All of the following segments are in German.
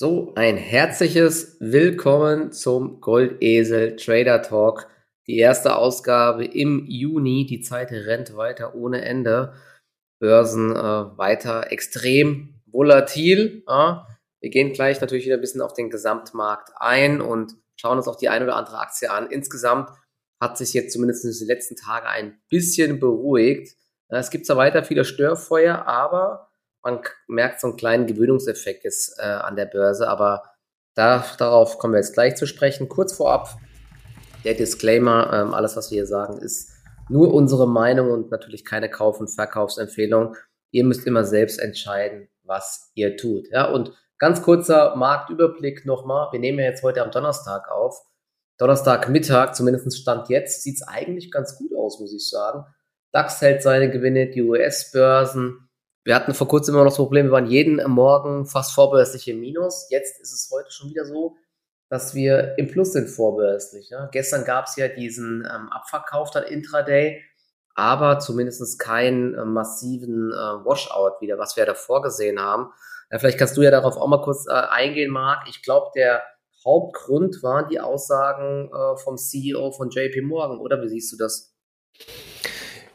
So, ein herzliches Willkommen zum Goldesel Trader Talk. Die erste Ausgabe im Juni. Die Zeit rennt weiter ohne Ende. Börsen äh, weiter extrem volatil. Ja. Wir gehen gleich natürlich wieder ein bisschen auf den Gesamtmarkt ein und schauen uns auch die ein oder andere Aktie an. Insgesamt hat sich jetzt zumindest in den letzten Tagen ein bisschen beruhigt. Es gibt zwar weiter viele Störfeuer, aber man merkt so einen kleinen Gewöhnungseffekt jetzt äh, an der Börse, aber da, darauf kommen wir jetzt gleich zu sprechen. Kurz vorab, der Disclaimer, ähm, alles, was wir hier sagen, ist nur unsere Meinung und natürlich keine Kauf- und Verkaufsempfehlung. Ihr müsst immer selbst entscheiden, was ihr tut. Ja, und ganz kurzer Marktüberblick nochmal. Wir nehmen ja jetzt heute am Donnerstag auf. Donnerstagmittag, zumindest Stand jetzt, sieht es eigentlich ganz gut aus, muss ich sagen. DAX hält seine Gewinne, die US-Börsen, wir hatten vor kurzem immer noch das Problem, wir waren jeden Morgen fast vorbörslich im Minus. Jetzt ist es heute schon wieder so, dass wir im Plus sind vorbörslich. Ja. Gestern gab es ja diesen ähm, Abverkauf dann Intraday, aber zumindest keinen äh, massiven äh, Washout wieder, was wir ja davor gesehen haben. Ja, vielleicht kannst du ja darauf auch mal kurz äh, eingehen, Marc. Ich glaube, der Hauptgrund waren die Aussagen äh, vom CEO von JP Morgan, oder wie siehst du das?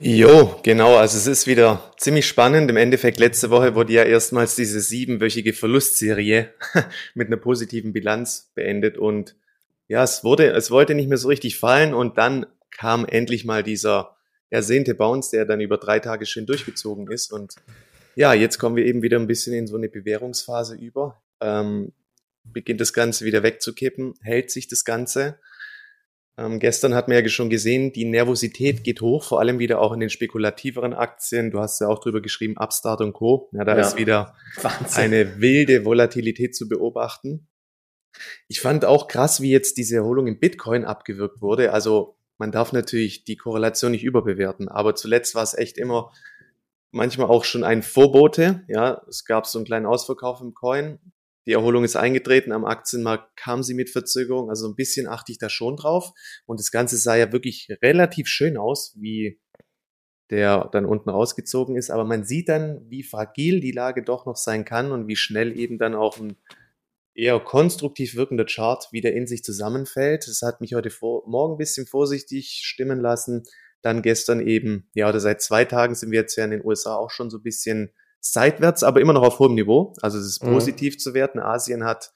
Jo, genau. Also es ist wieder ziemlich spannend. Im Endeffekt letzte Woche wurde ja erstmals diese siebenwöchige Verlustserie mit einer positiven Bilanz beendet und ja, es wurde, es wollte nicht mehr so richtig fallen und dann kam endlich mal dieser ersehnte Bounce, der dann über drei Tage schön durchgezogen ist und ja, jetzt kommen wir eben wieder ein bisschen in so eine Bewährungsphase über. Ähm, beginnt das Ganze wieder wegzukippen, hält sich das Ganze. Ähm, gestern hat man ja schon gesehen, die Nervosität geht hoch, vor allem wieder auch in den spekulativeren Aktien. Du hast ja auch drüber geschrieben, Upstart und Co. Ja, da ja. ist wieder Wahnsinn. eine wilde Volatilität zu beobachten. Ich fand auch krass, wie jetzt diese Erholung im Bitcoin abgewirkt wurde. Also man darf natürlich die Korrelation nicht überbewerten, aber zuletzt war es echt immer manchmal auch schon ein Vorbote. Ja, es gab so einen kleinen Ausverkauf im Coin. Die Erholung ist eingetreten. Am Aktienmarkt kam sie mit Verzögerung. Also ein bisschen achte ich da schon drauf. Und das Ganze sah ja wirklich relativ schön aus, wie der dann unten rausgezogen ist. Aber man sieht dann, wie fragil die Lage doch noch sein kann und wie schnell eben dann auch ein eher konstruktiv wirkender Chart wieder in sich zusammenfällt. Das hat mich heute vor, morgen ein bisschen vorsichtig stimmen lassen. Dann gestern eben, ja, oder seit zwei Tagen sind wir jetzt ja in den USA auch schon so ein bisschen seitwärts, aber immer noch auf hohem Niveau. Also es ist mhm. positiv mhm. zu werten. Asien hat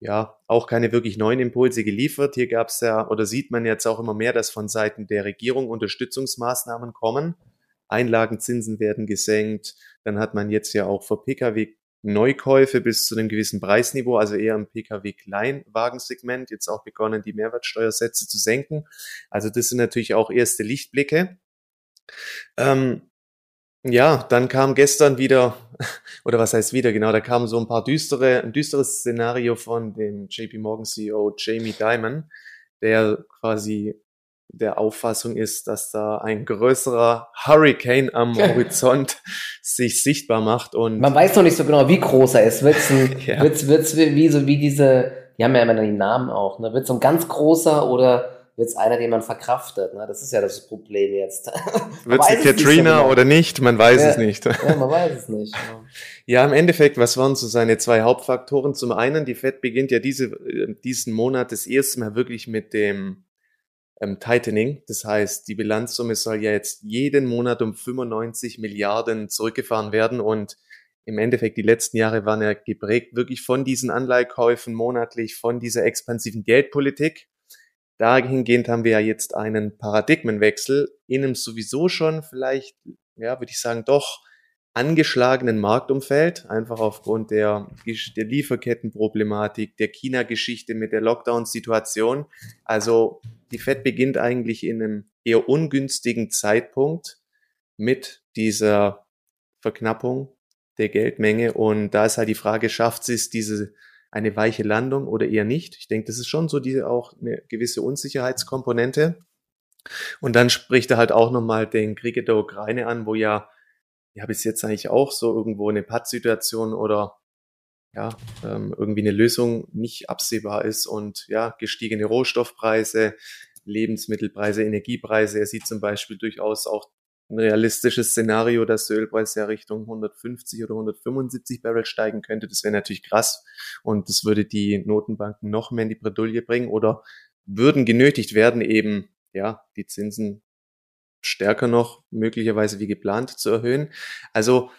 ja auch keine wirklich neuen Impulse geliefert. Hier gab es ja oder sieht man jetzt auch immer mehr, dass von Seiten der Regierung Unterstützungsmaßnahmen kommen. Einlagenzinsen werden gesenkt. Dann hat man jetzt ja auch für Pkw Neukäufe bis zu einem gewissen Preisniveau, also eher im Pkw-Kleinwagensegment, jetzt auch begonnen, die Mehrwertsteuersätze zu senken. Also das sind natürlich auch erste Lichtblicke. Ähm, ja, dann kam gestern wieder, oder was heißt wieder, genau, da kam so ein paar düstere, ein düsteres Szenario von dem JP Morgan CEO Jamie Dimon, der quasi der Auffassung ist, dass da ein größerer Hurricane am Horizont sich sichtbar macht und man weiß noch nicht so genau, wie groß er ist. Wird's ein, ja. wird's, wird's wie so wie diese, die haben ja immer die Namen auch, ne? Wird's so ein ganz großer oder wird es einer, den man verkraftet. Ne? Das ist ja das Problem jetzt. wird es Katrina so genau. oder nicht? Man weiß ja, es nicht. ja, man weiß es nicht. Ja. ja, im Endeffekt, was waren so seine zwei Hauptfaktoren? Zum einen, die Fed beginnt ja diese, diesen Monat das erste Mal wirklich mit dem ähm, Tightening. Das heißt, die Bilanzsumme soll ja jetzt jeden Monat um 95 Milliarden zurückgefahren werden und im Endeffekt die letzten Jahre waren ja geprägt wirklich von diesen Anleihekäufen monatlich, von dieser expansiven Geldpolitik. Dahingehend haben wir ja jetzt einen Paradigmenwechsel in einem sowieso schon vielleicht, ja, würde ich sagen, doch angeschlagenen Marktumfeld, einfach aufgrund der, der Lieferkettenproblematik, der China-Geschichte mit der Lockdown-Situation. Also die Fed beginnt eigentlich in einem eher ungünstigen Zeitpunkt mit dieser Verknappung der Geldmenge. Und da ist halt die Frage, schafft sie es, diese eine weiche Landung oder eher nicht. Ich denke, das ist schon so diese auch eine gewisse Unsicherheitskomponente. Und dann spricht er halt auch nochmal den Krieg in der Ukraine an, wo ja, ja bis jetzt eigentlich auch so irgendwo eine Pattsituation oder ja, ähm, irgendwie eine Lösung nicht absehbar ist und ja, gestiegene Rohstoffpreise, Lebensmittelpreise, Energiepreise. Er sieht zum Beispiel durchaus auch ein realistisches Szenario, dass der Ölpreis ja Richtung 150 oder 175 Barrel steigen könnte. Das wäre natürlich krass und das würde die Notenbanken noch mehr in die Bredouille bringen oder würden genötigt werden, eben ja die Zinsen stärker noch möglicherweise wie geplant zu erhöhen. Also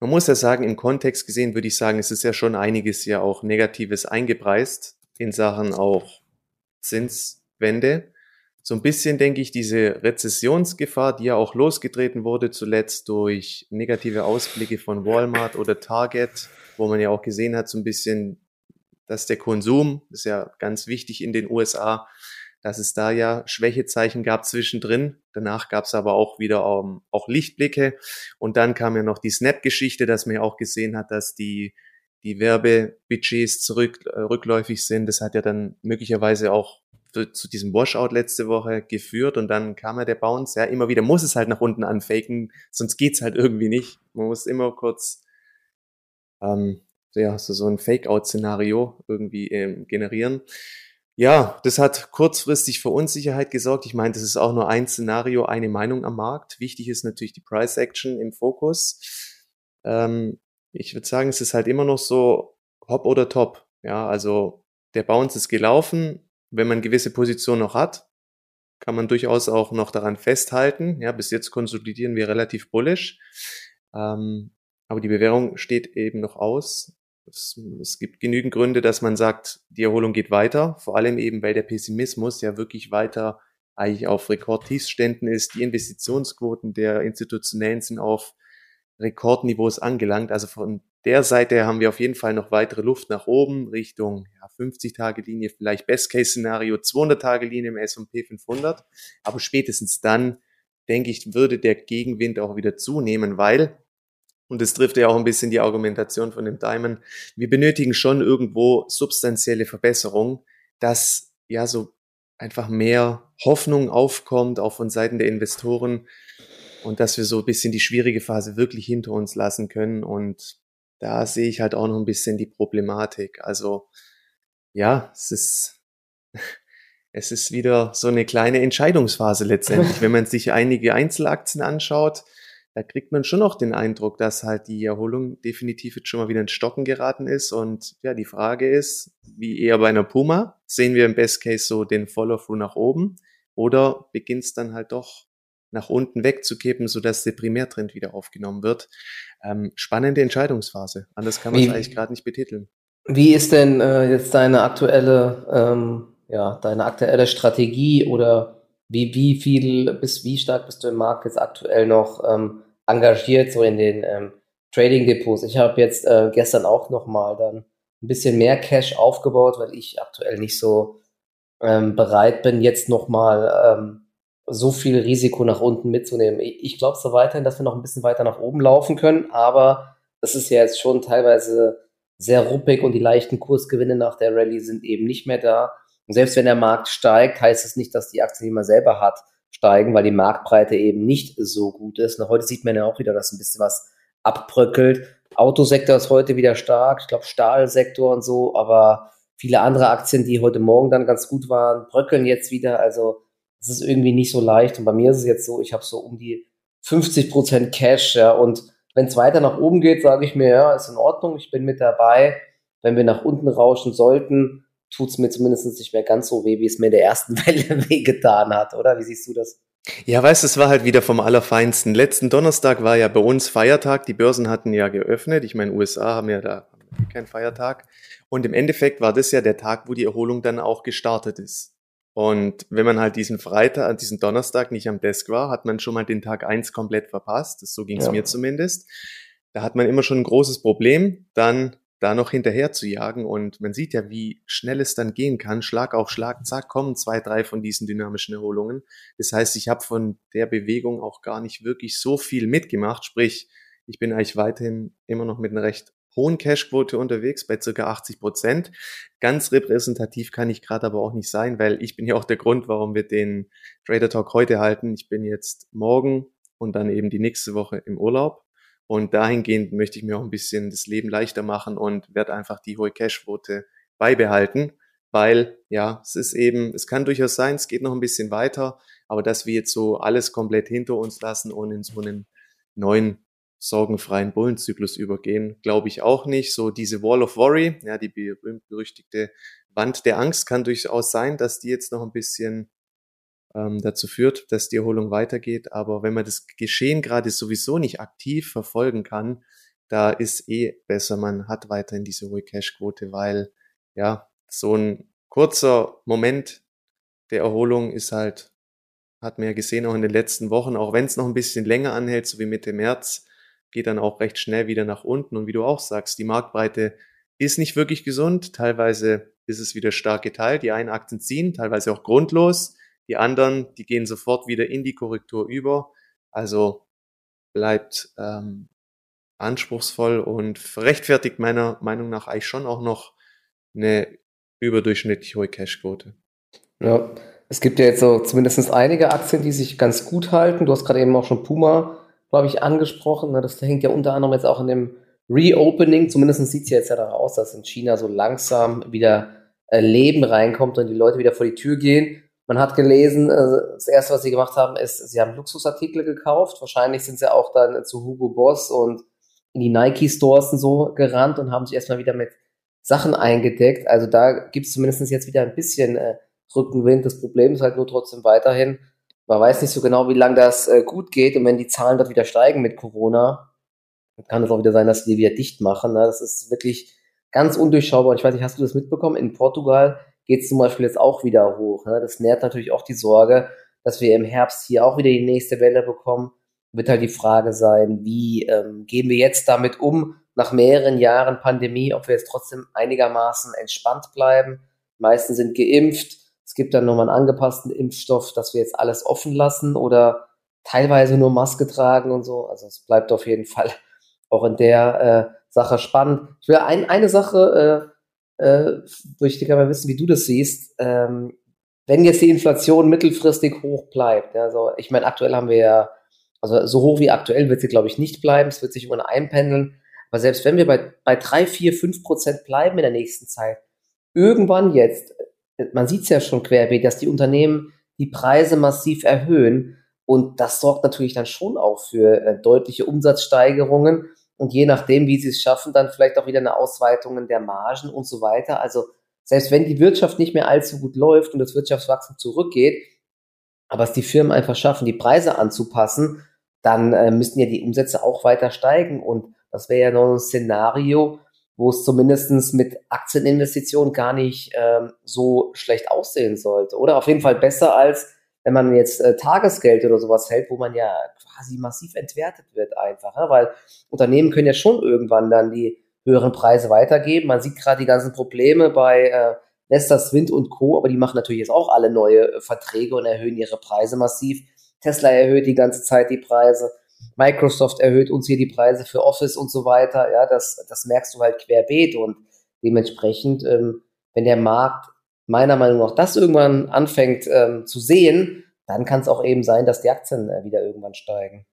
man muss ja sagen, im Kontext gesehen würde ich sagen, es ist ja schon einiges ja auch Negatives eingepreist in Sachen auch Zinswende. So ein bisschen denke ich, diese Rezessionsgefahr, die ja auch losgetreten wurde zuletzt durch negative Ausblicke von Walmart oder Target, wo man ja auch gesehen hat, so ein bisschen, dass der Konsum, ist ja ganz wichtig in den USA, dass es da ja Schwächezeichen gab zwischendrin. Danach gab es aber auch wieder um, auch Lichtblicke. Und dann kam ja noch die Snap-Geschichte, dass man ja auch gesehen hat, dass die, die Werbebudgets zurück, äh, rückläufig sind. Das hat ja dann möglicherweise auch zu diesem Washout letzte Woche geführt und dann kam ja der Bounce. Ja, immer wieder muss es halt nach unten anfaken, sonst geht's halt irgendwie nicht. Man muss immer kurz ähm, ja, so, so ein Fake-Out-Szenario irgendwie ähm, generieren. Ja, das hat kurzfristig für Unsicherheit gesorgt. Ich meine, das ist auch nur ein Szenario, eine Meinung am Markt. Wichtig ist natürlich die Price Action im Fokus. Ähm, ich würde sagen, es ist halt immer noch so Hop oder Top. Ja, also der Bounce ist gelaufen. Wenn man gewisse Position noch hat, kann man durchaus auch noch daran festhalten. Ja, bis jetzt konsolidieren wir relativ bullish. Ähm, aber die Bewährung steht eben noch aus. Es, es, gibt genügend Gründe, dass man sagt, die Erholung geht weiter, vor allem eben, weil der Pessimismus ja wirklich weiter eigentlich auf Rekordtiefständen ist. Die Investitionsquoten der Institutionellen sind auf Rekordniveaus angelangt. Also von der Seite haben wir auf jeden Fall noch weitere Luft nach oben Richtung ja, 50-Tage-Linie, vielleicht Best-Case-Szenario 200-Tage-Linie im S&P 500. Aber spätestens dann, denke ich, würde der Gegenwind auch wieder zunehmen, weil und das trifft ja auch ein bisschen die Argumentation von dem Diamond. Wir benötigen schon irgendwo substanzielle Verbesserung, dass ja so einfach mehr Hoffnung aufkommt, auch von Seiten der Investoren und dass wir so ein bisschen die schwierige Phase wirklich hinter uns lassen können. Und da sehe ich halt auch noch ein bisschen die Problematik. Also ja, es ist, es ist wieder so eine kleine Entscheidungsphase letztendlich. Wenn man sich einige Einzelaktien anschaut, da kriegt man schon noch den Eindruck, dass halt die Erholung definitiv jetzt schon mal wieder in Stocken geraten ist. Und ja, die Frage ist, wie eher bei einer Puma, sehen wir im Best Case so den Follow-through nach oben oder beginnt es dann halt doch nach unten wegzukippen, sodass der Primärtrend wieder aufgenommen wird. Ähm, spannende Entscheidungsphase. Anders kann man es eigentlich gerade nicht betiteln. Wie ist denn äh, jetzt deine aktuelle, ähm, ja, deine aktuelle Strategie oder wie, wie viel, bis wie stark bist du im Markt jetzt aktuell noch ähm, engagiert, so in den ähm, Trading-Depots? Ich habe jetzt äh, gestern auch nochmal dann ein bisschen mehr Cash aufgebaut, weil ich aktuell nicht so ähm, bereit bin, jetzt nochmal ähm, so viel Risiko nach unten mitzunehmen. Ich, glaube so weiterhin, dass wir noch ein bisschen weiter nach oben laufen können, aber es ist ja jetzt schon teilweise sehr ruppig und die leichten Kursgewinne nach der Rallye sind eben nicht mehr da. Und selbst wenn der Markt steigt, heißt es nicht, dass die Aktien, die man selber hat, steigen, weil die Marktbreite eben nicht so gut ist. Und heute sieht man ja auch wieder, dass ein bisschen was abbröckelt. Autosektor ist heute wieder stark, ich glaube Stahlsektor und so, aber viele andere Aktien, die heute Morgen dann ganz gut waren, bröckeln jetzt wieder. Also es ist irgendwie nicht so leicht. Und bei mir ist es jetzt so, ich habe so um die 50 Prozent Cash, ja. Und wenn es weiter nach oben geht, sage ich mir, ja, ist in Ordnung, ich bin mit dabei. Wenn wir nach unten rauschen sollten, tut es mir zumindest nicht mehr ganz so weh, wie es mir in der ersten Welle wehgetan hat, oder? Wie siehst du das? Ja, weißt du, es war halt wieder vom Allerfeinsten. Letzten Donnerstag war ja bei uns Feiertag. Die Börsen hatten ja geöffnet. Ich meine, USA haben ja da keinen Feiertag. Und im Endeffekt war das ja der Tag, wo die Erholung dann auch gestartet ist. Und wenn man halt diesen Freitag, diesen Donnerstag nicht am Desk war, hat man schon mal den Tag eins komplett verpasst. Das, so ging es ja. mir zumindest. Da hat man immer schon ein großes Problem. Dann da noch hinterher zu jagen. Und man sieht ja, wie schnell es dann gehen kann. Schlag auf Schlag, zack, kommen zwei, drei von diesen dynamischen Erholungen. Das heißt, ich habe von der Bewegung auch gar nicht wirklich so viel mitgemacht. Sprich, ich bin eigentlich weiterhin immer noch mit einer recht hohen Cashquote unterwegs, bei circa 80 Prozent. Ganz repräsentativ kann ich gerade aber auch nicht sein, weil ich bin ja auch der Grund, warum wir den Trader Talk heute halten. Ich bin jetzt morgen und dann eben die nächste Woche im Urlaub. Und dahingehend möchte ich mir auch ein bisschen das Leben leichter machen und werde einfach die hohe Cashquote beibehalten, weil ja, es ist eben, es kann durchaus sein, es geht noch ein bisschen weiter, Aber dass wir jetzt so alles komplett hinter uns lassen und in so einen neuen sorgenfreien Bullenzyklus übergehen, glaube ich auch nicht. So diese Wall of Worry, ja, die berühmt-berüchtigte Wand der Angst kann durchaus sein, dass die jetzt noch ein bisschen ähm, dazu führt, dass die Erholung weitergeht. Aber wenn man das Geschehen gerade sowieso nicht aktiv verfolgen kann, da ist eh besser, man hat weiterhin diese hohe Cash-Quote, weil ja, so ein kurzer Moment der Erholung ist halt, hat man ja gesehen auch in den letzten Wochen, auch wenn es noch ein bisschen länger anhält, so wie Mitte März, geht dann auch recht schnell wieder nach unten. Und wie du auch sagst, die Marktbreite ist nicht wirklich gesund. Teilweise ist es wieder stark geteilt. Die einen Aktien ziehen, teilweise auch grundlos. Die anderen, die gehen sofort wieder in die Korrektur über. Also bleibt ähm, anspruchsvoll und rechtfertigt meiner Meinung nach eigentlich schon auch noch eine überdurchschnittlich hohe Cashquote. Ja, es gibt ja jetzt so zumindest einige Aktien, die sich ganz gut halten. Du hast gerade eben auch schon Puma, glaube ich, angesprochen. Ne? Das hängt ja unter anderem jetzt auch in dem Reopening. Zumindest sieht es ja jetzt ja darauf aus, dass in China so langsam wieder äh, Leben reinkommt und die Leute wieder vor die Tür gehen. Man hat gelesen, äh, das erste, was sie gemacht haben, ist, sie haben Luxusartikel gekauft. Wahrscheinlich sind sie auch dann zu Hugo Boss und in die Nike Stores und so gerannt und haben sich erstmal wieder mit Sachen eingedeckt. Also da gibt es zumindest jetzt wieder ein bisschen äh, Rückenwind. Das Problem ist halt nur trotzdem weiterhin, man weiß nicht so genau, wie lange das äh, gut geht. Und wenn die Zahlen dort wieder steigen mit Corona, dann kann es auch wieder sein, dass die wieder dicht machen. Ne? Das ist wirklich ganz undurchschaubar. Und ich weiß nicht, hast du das mitbekommen? In Portugal geht es zum Beispiel jetzt auch wieder hoch. Ne? Das nährt natürlich auch die Sorge, dass wir im Herbst hier auch wieder die nächste Welle bekommen wird halt die Frage sein, wie ähm, gehen wir jetzt damit um, nach mehreren Jahren Pandemie, ob wir jetzt trotzdem einigermaßen entspannt bleiben. Die meisten sind geimpft. Gibt dann nochmal einen angepassten Impfstoff, dass wir jetzt alles offen lassen oder teilweise nur Maske tragen und so. Also es bleibt auf jeden Fall auch in der äh, Sache spannend. Ich will ein, eine Sache, äh, äh, ich gerne mal wissen, wie du das siehst. Ähm, wenn jetzt die Inflation mittelfristig hoch bleibt, also ich meine, aktuell haben wir ja also so hoch wie aktuell wird sie, glaube ich, nicht bleiben. Es wird sich immer einpendeln. Aber selbst wenn wir bei, bei drei, vier, fünf Prozent bleiben in der nächsten Zeit, irgendwann jetzt, man sieht es ja schon querbeet, dass die Unternehmen die Preise massiv erhöhen. Und das sorgt natürlich dann schon auch für äh, deutliche Umsatzsteigerungen. Und je nachdem, wie sie es schaffen, dann vielleicht auch wieder eine Ausweitung der Margen und so weiter. Also selbst wenn die Wirtschaft nicht mehr allzu gut läuft und das Wirtschaftswachstum zurückgeht, aber es die Firmen einfach schaffen, die Preise anzupassen, dann äh, müssten ja die Umsätze auch weiter steigen. Und das wäre ja noch ein Szenario, wo es zumindestens mit Aktieninvestitionen gar nicht ähm, so schlecht aussehen sollte. Oder auf jeden Fall besser als wenn man jetzt äh, Tagesgeld oder sowas hält, wo man ja quasi massiv entwertet wird einfach. Ne? Weil Unternehmen können ja schon irgendwann dann die höheren Preise weitergeben. Man sieht gerade die ganzen Probleme bei äh, Vestas Wind und Co., aber die machen natürlich jetzt auch alle neue äh, Verträge und erhöhen ihre Preise massiv. Tesla erhöht die ganze Zeit die Preise. Microsoft erhöht uns hier die Preise für Office und so weiter. Ja, das, das merkst du halt querbeet und dementsprechend, ähm, wenn der Markt meiner Meinung nach das irgendwann anfängt ähm, zu sehen, dann kann es auch eben sein, dass die Aktien äh, wieder irgendwann steigen.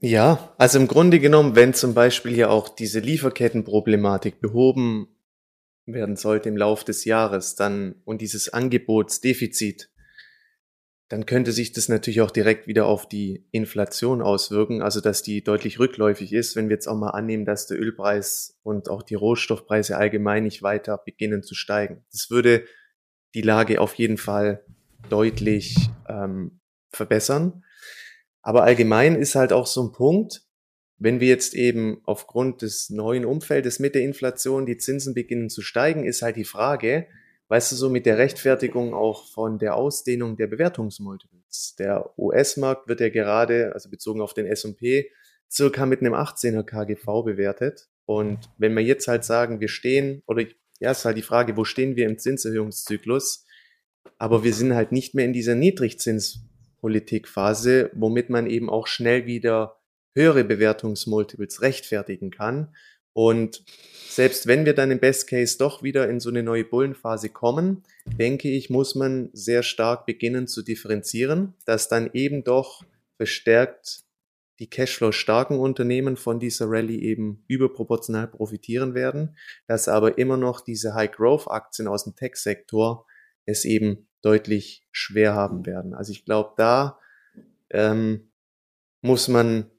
Ja, also im Grunde genommen, wenn zum Beispiel ja auch diese Lieferkettenproblematik behoben werden sollte im Laufe des Jahres, dann und dieses Angebotsdefizit dann könnte sich das natürlich auch direkt wieder auf die Inflation auswirken, also dass die deutlich rückläufig ist, wenn wir jetzt auch mal annehmen, dass der Ölpreis und auch die Rohstoffpreise allgemein nicht weiter beginnen zu steigen. Das würde die Lage auf jeden Fall deutlich ähm, verbessern. Aber allgemein ist halt auch so ein Punkt, wenn wir jetzt eben aufgrund des neuen Umfeldes mit der Inflation die Zinsen beginnen zu steigen, ist halt die Frage, weißt du, so mit der Rechtfertigung auch von der Ausdehnung der Bewertungsmultiples. Der US-Markt wird ja gerade, also bezogen auf den S&P, circa mit einem 18er KGV bewertet. Und wenn wir jetzt halt sagen, wir stehen, oder ja, ist halt die Frage, wo stehen wir im Zinserhöhungszyklus? Aber wir sind halt nicht mehr in dieser Niedrigzinspolitikphase, womit man eben auch schnell wieder höhere Bewertungsmultiples rechtfertigen kann. Und selbst wenn wir dann im Best Case doch wieder in so eine neue Bullenphase kommen, denke ich, muss man sehr stark beginnen zu differenzieren, dass dann eben doch verstärkt die Cashflow starken Unternehmen von dieser Rallye eben überproportional profitieren werden, dass aber immer noch diese High Growth Aktien aus dem Tech Sektor es eben deutlich schwer haben werden. Also ich glaube, da ähm, muss man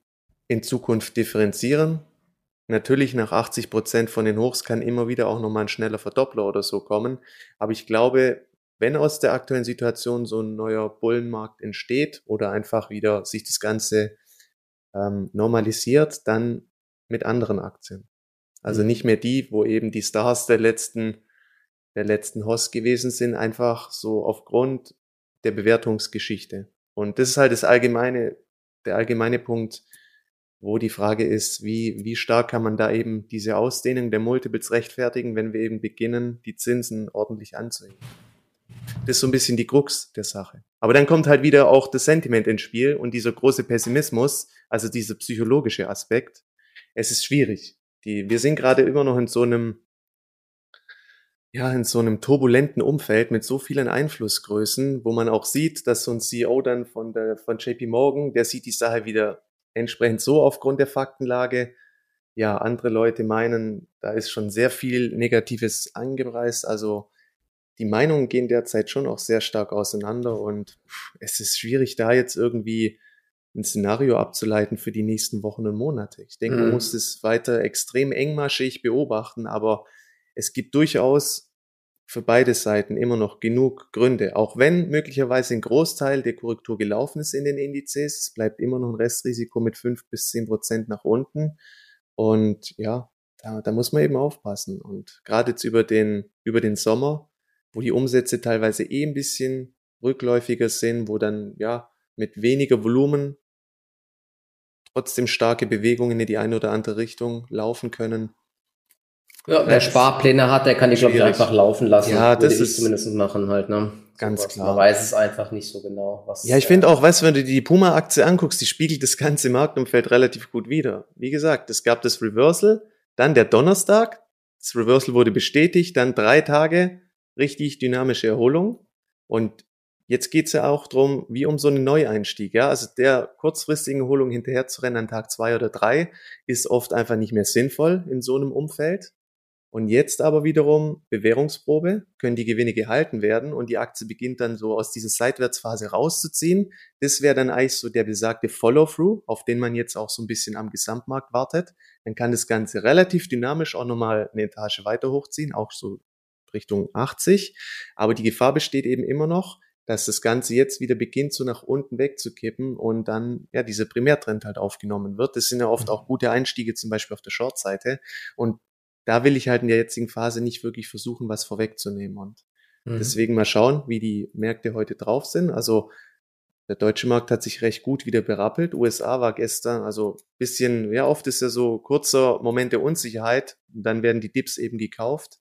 in Zukunft differenzieren. Natürlich nach 80 Prozent von den Hochs kann immer wieder auch nochmal ein schneller Verdoppler oder so kommen. Aber ich glaube, wenn aus der aktuellen Situation so ein neuer Bullenmarkt entsteht oder einfach wieder sich das Ganze ähm, normalisiert, dann mit anderen Aktien. Also mhm. nicht mehr die, wo eben die Stars der letzten, der letzten Host gewesen sind, einfach so aufgrund der Bewertungsgeschichte. Und das ist halt das allgemeine, der allgemeine Punkt, wo die Frage ist, wie, wie stark kann man da eben diese Ausdehnung der Multiples rechtfertigen, wenn wir eben beginnen, die Zinsen ordentlich anzuheben. Das ist so ein bisschen die Krux der Sache. Aber dann kommt halt wieder auch das Sentiment ins Spiel und dieser große Pessimismus, also dieser psychologische Aspekt. Es ist schwierig. Die, wir sind gerade immer noch in so einem, ja, in so einem turbulenten Umfeld mit so vielen Einflussgrößen, wo man auch sieht, dass so ein CEO dann von der, von JP Morgan, der sieht die Sache wieder entsprechend so aufgrund der Faktenlage. Ja, andere Leute meinen, da ist schon sehr viel Negatives angereist. Also die Meinungen gehen derzeit schon auch sehr stark auseinander und es ist schwierig, da jetzt irgendwie ein Szenario abzuleiten für die nächsten Wochen und Monate. Ich denke, man mhm. muss es weiter extrem engmaschig beobachten, aber es gibt durchaus für beide Seiten immer noch genug Gründe. Auch wenn möglicherweise ein Großteil der Korrektur gelaufen ist in den Indizes, es bleibt immer noch ein Restrisiko mit fünf bis zehn Prozent nach unten. Und ja, da, da muss man eben aufpassen. Und gerade jetzt über den, über den Sommer wo die Umsätze teilweise eh ein bisschen rückläufiger sind, wo dann ja mit weniger Volumen trotzdem starke Bewegungen in die eine oder andere Richtung laufen können. Ja, wer Sparpläne hat, der kann die, glaube ich, einfach laufen lassen. Ja, das ist zumindest machen halt, ne? Ganz so klar. Man weiß es einfach nicht so genau. Was, ja, ich äh, finde auch, weißt du, wenn du die Puma-Aktie anguckst, die spiegelt das ganze Marktumfeld relativ gut wider. Wie gesagt, es gab das Reversal, dann der Donnerstag, das Reversal wurde bestätigt, dann drei Tage richtig dynamische Erholung. Und jetzt geht's ja auch drum, wie um so einen Neueinstieg. Ja? Also der kurzfristigen Erholung hinterher zu rennen an Tag zwei oder drei ist oft einfach nicht mehr sinnvoll in so einem Umfeld. Und jetzt aber wiederum Bewährungsprobe, können die Gewinne gehalten werden und die Aktie beginnt dann so aus dieser Seitwärtsphase rauszuziehen. Das wäre dann eigentlich so der besagte Follow-through, auf den man jetzt auch so ein bisschen am Gesamtmarkt wartet. Dann kann das Ganze relativ dynamisch auch nochmal eine Etage weiter hochziehen, auch so Richtung 80. Aber die Gefahr besteht eben immer noch, dass das Ganze jetzt wieder beginnt, so nach unten wegzukippen und dann ja dieser Primärtrend halt aufgenommen wird. Das sind ja oft mhm. auch gute Einstiege, zum Beispiel auf der Short-Seite. Und da will ich halt in der jetzigen Phase nicht wirklich versuchen, was vorwegzunehmen. Und mhm. deswegen mal schauen, wie die Märkte heute drauf sind. Also der deutsche Markt hat sich recht gut wieder berappelt. USA war gestern, also bisschen, ja, oft ist ja so kurzer Moment der Unsicherheit. Und dann werden die Dips eben gekauft.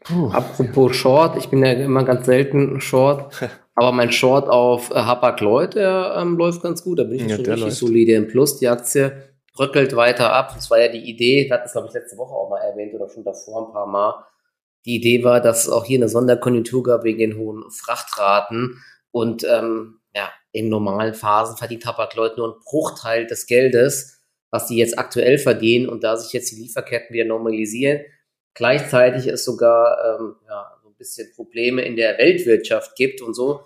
Puh, Apropos. Short, ich bin ja immer ganz selten Short, aber mein Short auf äh, Hapag-Lloyd, der ähm, läuft ganz gut. Da bin ich ja, schon richtig läuft. solide im Plus. Die Aktie bröckelt weiter ab. Das war ja die Idee, wir hatten es, glaube ich, letzte Woche auch mal erwähnt oder schon davor ein paar Mal. Die Idee war, dass es auch hier eine Sonderkonjunktur gab wegen den hohen Frachtraten. Und ähm, ja, in normalen Phasen verdient Hapag-Lloyd nur einen Bruchteil des Geldes, was die jetzt aktuell verdienen. Und da sich jetzt die Lieferketten wieder normalisieren, gleichzeitig es sogar ähm, ja, so ein bisschen Probleme in der Weltwirtschaft gibt und so,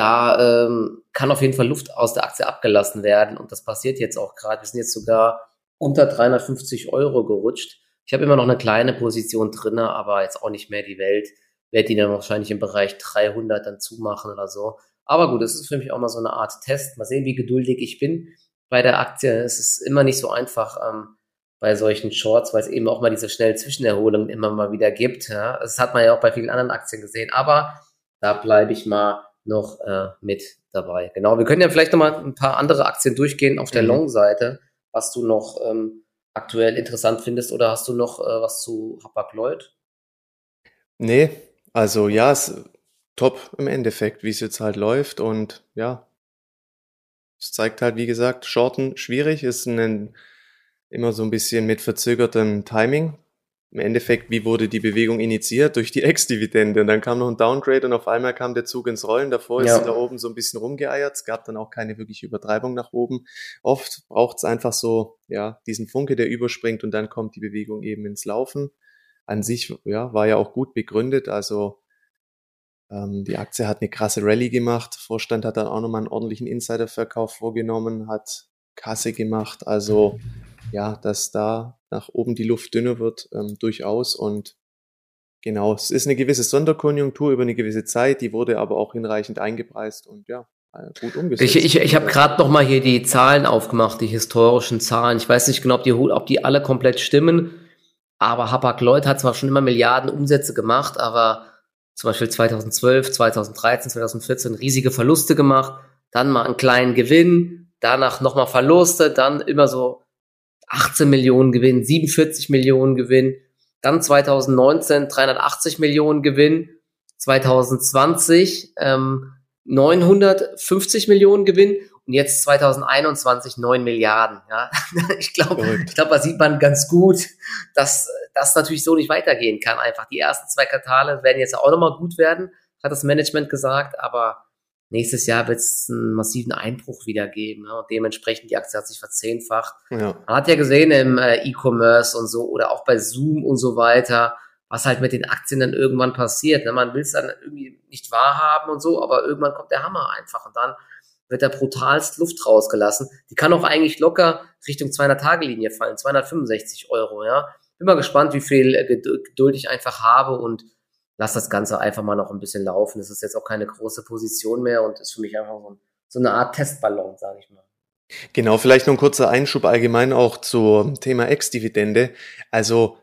da ähm, kann auf jeden Fall Luft aus der Aktie abgelassen werden und das passiert jetzt auch gerade. Wir sind jetzt sogar unter 350 Euro gerutscht. Ich habe immer noch eine kleine Position drin, aber jetzt auch nicht mehr die Welt. Werde die dann wahrscheinlich im Bereich 300 dann zumachen oder so. Aber gut, es ist für mich auch mal so eine Art Test. Mal sehen, wie geduldig ich bin bei der Aktie. Es ist immer nicht so einfach, ähm, bei solchen Shorts, weil es eben auch mal diese schnellen Zwischenerholungen immer mal wieder gibt. Ja. Das hat man ja auch bei vielen anderen Aktien gesehen, aber da bleibe ich mal noch äh, mit dabei. Genau, wir können ja vielleicht noch mal ein paar andere Aktien durchgehen auf der mhm. Long-Seite, was du noch ähm, aktuell interessant findest oder hast du noch äh, was zu Hapag-Lloyd? Nee, also ja, es ist top im Endeffekt, wie es jetzt halt läuft und ja, es zeigt halt, wie gesagt, Shorten schwierig, ist ein immer so ein bisschen mit verzögertem Timing. Im Endeffekt, wie wurde die Bewegung initiiert? Durch die Ex-Dividende. Und dann kam noch ein Downgrade und auf einmal kam der Zug ins Rollen. Davor ja. ist da oben so ein bisschen rumgeeiert. Es gab dann auch keine wirkliche Übertreibung nach oben. Oft braucht es einfach so, ja, diesen Funke, der überspringt und dann kommt die Bewegung eben ins Laufen. An sich, ja, war ja auch gut begründet. Also Ähm, die Aktie hat eine krasse Rallye gemacht. Vorstand hat dann auch nochmal einen ordentlichen Insiderverkauf vorgenommen, hat Kasse gemacht. Also ja, dass da nach oben die Luft dünner wird, ähm, durchaus. Und genau, es ist eine gewisse Sonderkonjunktur über eine gewisse Zeit, die wurde aber auch hinreichend eingepreist und ja, äh, gut umgesetzt. Ich, ich, ich habe gerade noch mal hier die Zahlen aufgemacht, die historischen Zahlen. Ich weiß nicht genau, ob die, ob die alle komplett stimmen, aber Hapag-Lloyd hat zwar schon immer Milliarden Umsätze gemacht, aber zum Beispiel 2012, 2013, 2014 riesige Verluste gemacht, dann mal einen kleinen Gewinn, danach nochmal Verluste, dann immer so 18 Millionen Gewinn, 47 Millionen Gewinn, dann 2019 380 Millionen Gewinn, 2020 ähm, 950 Millionen Gewinn und jetzt 2021 9 Milliarden. Ja, ich glaube, ich glaube, da sieht man ganz gut, dass das natürlich so nicht weitergehen kann. Einfach die ersten zwei Quartale werden jetzt auch nochmal gut werden, hat das Management gesagt, aber nächstes Jahr wird es einen massiven Einbruch wieder geben. Ja, und dementsprechend die Aktie hat sich verzehnfacht. Ja. Man hat ja gesehen im äh, E-Commerce und so oder auch bei Zoom und so weiter, was halt mit den Aktien dann irgendwann passiert. Ne? Man will es dann irgendwie nicht wahrhaben und so, aber irgendwann kommt der Hammer einfach und dann wird da brutalst Luft rausgelassen. Die kann auch eigentlich locker Richtung 200-Tage-Linie fallen, 265 Euro, ja. Bin mal gespannt, wie viel äh, Geduld ich einfach habe und lass das Ganze einfach mal noch ein bisschen laufen. Es ist jetzt auch keine große Position mehr und ist für mich einfach so, so eine Art Testballon, sage ich mal. Genau, vielleicht noch ein kurzer Einschub allgemein auch zum Thema Ex-Dividende. Also,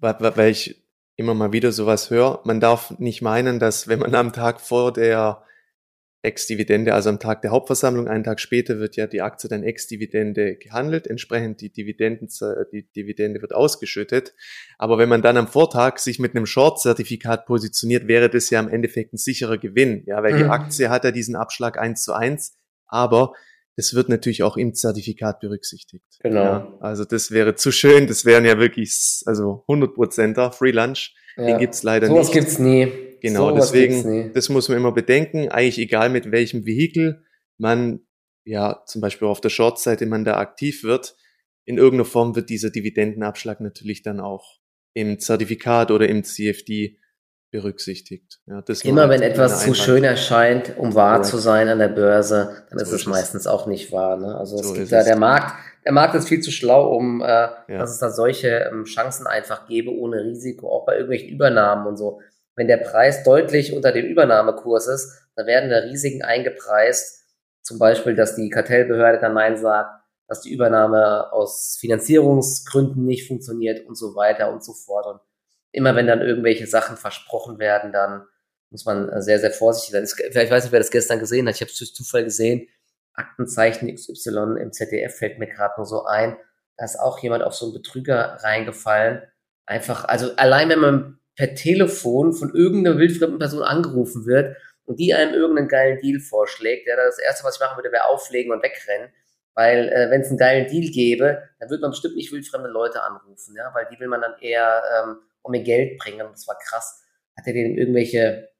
weil ich immer mal wieder sowas höre, man darf nicht meinen, dass wenn man am Tag vor der Ex-Dividende, also am Tag der Hauptversammlung, einen Tag später wird ja die Aktie dann Ex-Dividende gehandelt, entsprechend die Dividenden, die Dividende wird ausgeschüttet. Aber wenn man dann am Vortag sich mit einem Short-Zertifikat positioniert, wäre das ja im Endeffekt ein sicherer Gewinn, ja, weil mhm. die Aktie hat ja diesen Abschlag eins zu eins, aber das wird natürlich auch im Zertifikat berücksichtigt. Genau. Ja, also das wäre zu schön, das wären ja wirklich, also 100 Prozenter Free Lunch, ja. den gibt's leider so nicht. Sowas gibt's nie. Genau, so deswegen, das muss man immer bedenken, eigentlich egal mit welchem Vehikel man ja zum Beispiel auf der Short-Seite man da aktiv wird, in irgendeiner Form wird dieser Dividendenabschlag natürlich dann auch im Zertifikat oder im CFD berücksichtigt. Ja, Immer wenn etwas zu schön erscheint, um wahr ja. zu sein an der Börse, dann so ist es ist meistens auch nicht wahr. Ne? Also so es gibt da der Markt, der Markt ist viel zu schlau, um äh, ja. dass es da solche ähm, Chancen einfach gäbe ohne Risiko, auch bei irgendwelchen Übernahmen und so. Wenn der Preis deutlich unter dem Übernahmekurs ist, dann werden da Risiken eingepreist. Zum Beispiel, dass die Kartellbehörde dann Nein sagt, dass die Übernahme aus Finanzierungsgründen nicht funktioniert und so weiter und so fort. Und immer wenn dann irgendwelche Sachen versprochen werden, dann muss man sehr, sehr vorsichtig sein. Ich weiß nicht, wer das gestern gesehen hat. Ich habe es durch Zufall gesehen. Aktenzeichen XY im ZDF fällt mir gerade nur so ein. Da ist auch jemand auf so einen Betrüger reingefallen. Einfach, also allein wenn man per Telefon von irgendeiner wildfremden Person angerufen wird und die einem irgendeinen geilen Deal vorschlägt, ja, das erste, was ich machen würde, wäre auflegen und wegrennen. Weil äh, wenn es einen geilen Deal gäbe, dann würde man bestimmt nicht wildfremde Leute anrufen, ja, weil die will man dann eher ähm, um ihr Geld bringen. Und das war krass. Hat er denen irgendwelche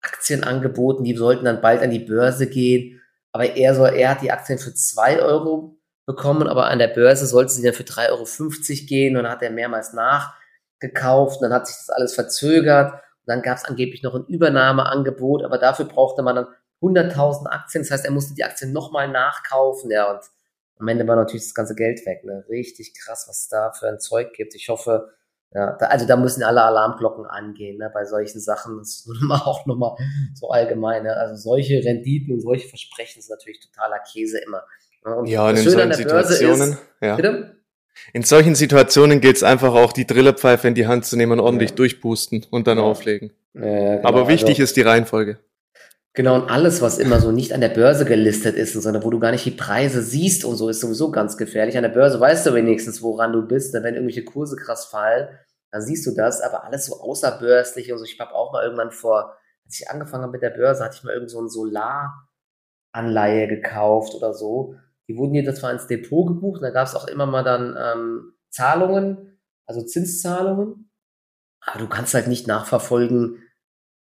Aktien angeboten, die sollten dann bald an die Börse gehen. Aber er soll, er hat die Aktien für zwei Euro bekommen, aber an der Börse sollten sie dann für 3,50 Euro gehen und dann hat er mehrmals nach gekauft, dann hat sich das alles verzögert und dann gab es angeblich noch ein Übernahmeangebot, aber dafür brauchte man dann 100.000 Aktien, das heißt, er musste die Aktien nochmal nachkaufen, ja, und am Ende war natürlich das ganze Geld weg, ne? Richtig krass, was es da für ein Zeug gibt. Ich hoffe, ja, da, also da müssen alle Alarmglocken angehen, ne, bei solchen Sachen. Das ist auch nochmal so allgemein, ne? Also solche Renditen und solche Versprechen sind natürlich totaler Käse immer. Ne? Und ja, und in solchen Situationen, ist, ja. Bitte? In solchen Situationen gilt es einfach auch, die Drillerpfeife in die Hand zu nehmen und ordentlich ja. durchpusten und dann ja. auflegen. Ja, genau. Aber wichtig also, ist die Reihenfolge. Genau, und alles, was immer so nicht an der Börse gelistet ist, sondern wo du gar nicht die Preise siehst und so, ist sowieso ganz gefährlich. An der Börse weißt du wenigstens, woran du bist. Wenn irgendwelche Kurse krass fallen, dann siehst du das. Aber alles so außerbörslich und so. Ich habe auch mal irgendwann vor, als ich angefangen habe mit der Börse, hatte ich mal irgend so ein Solaranleihe gekauft oder so. Die wurden dir das zwar ins Depot gebucht, da gab es auch immer mal dann ähm, Zahlungen, also Zinszahlungen, aber du kannst halt nicht nachverfolgen,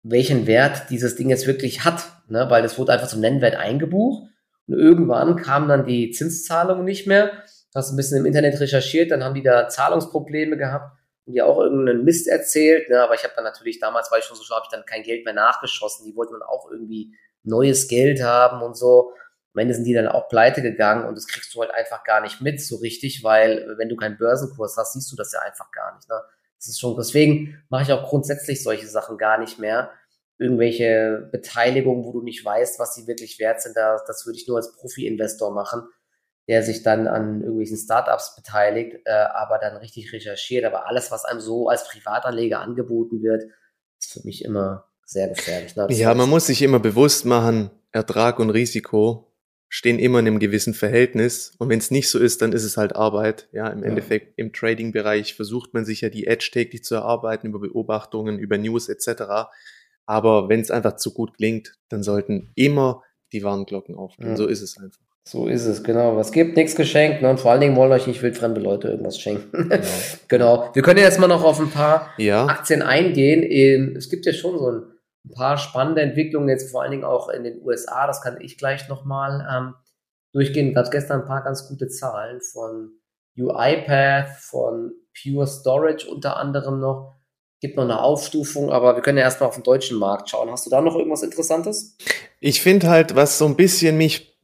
welchen Wert dieses Ding jetzt wirklich hat, ne? weil das wurde einfach zum Nennwert eingebucht und irgendwann kamen dann die Zinszahlungen nicht mehr. Hast ein bisschen im Internet recherchiert, dann haben die da Zahlungsprobleme gehabt und die auch irgendeinen Mist erzählt, ne? aber ich habe dann natürlich, damals war ich schon so schlau, habe ich dann kein Geld mehr nachgeschossen, die wollten dann auch irgendwie neues Geld haben und so. Am Ende sind die dann auch pleite gegangen und das kriegst du halt einfach gar nicht mit so richtig, weil wenn du keinen Börsenkurs hast, siehst du das ja einfach gar nicht. Ne? Das ist schon, deswegen mache ich auch grundsätzlich solche Sachen gar nicht mehr. Irgendwelche Beteiligungen, wo du nicht weißt, was sie wirklich wert sind, das, das würde ich nur als Profi-Investor machen der sich dann an irgendwelchen Startups beteiligt, äh, aber dann richtig recherchiert. Aber alles, was einem so als Privatanleger angeboten wird, ist für mich immer sehr gefährlich. Ne? Ja, man muss sich immer bewusst machen, Ertrag und Risiko stehen immer in einem gewissen Verhältnis. Und wenn es nicht so ist, dann ist es halt Arbeit. Ja, im ja. Endeffekt im Trading-Bereich versucht man sich ja die Edge täglich zu erarbeiten über Beobachtungen, über News etc. Aber wenn es einfach zu gut klingt, dann sollten immer die Warnglocken aufgehen. Ja. So ist es einfach. So ist es, genau. Was gibt, nichts geschenkt. Ne? Und vor allen Dingen wollen euch nicht wildfremde Leute irgendwas schenken. Genau. genau. Wir können jetzt mal noch auf ein paar ja. Aktien eingehen. Es gibt ja schon so ein, paar spannende Entwicklungen, jetzt vor allen Dingen auch in den USA. Das kann ich gleich nochmal ähm, durchgehen. Gab es gestern ein paar ganz gute Zahlen von UiPath, von Pure Storage unter anderem noch. Gibt noch eine Aufstufung, aber wir können ja erstmal auf den deutschen Markt schauen. Hast du da noch irgendwas Interessantes? Ich finde halt, was so ein bisschen mich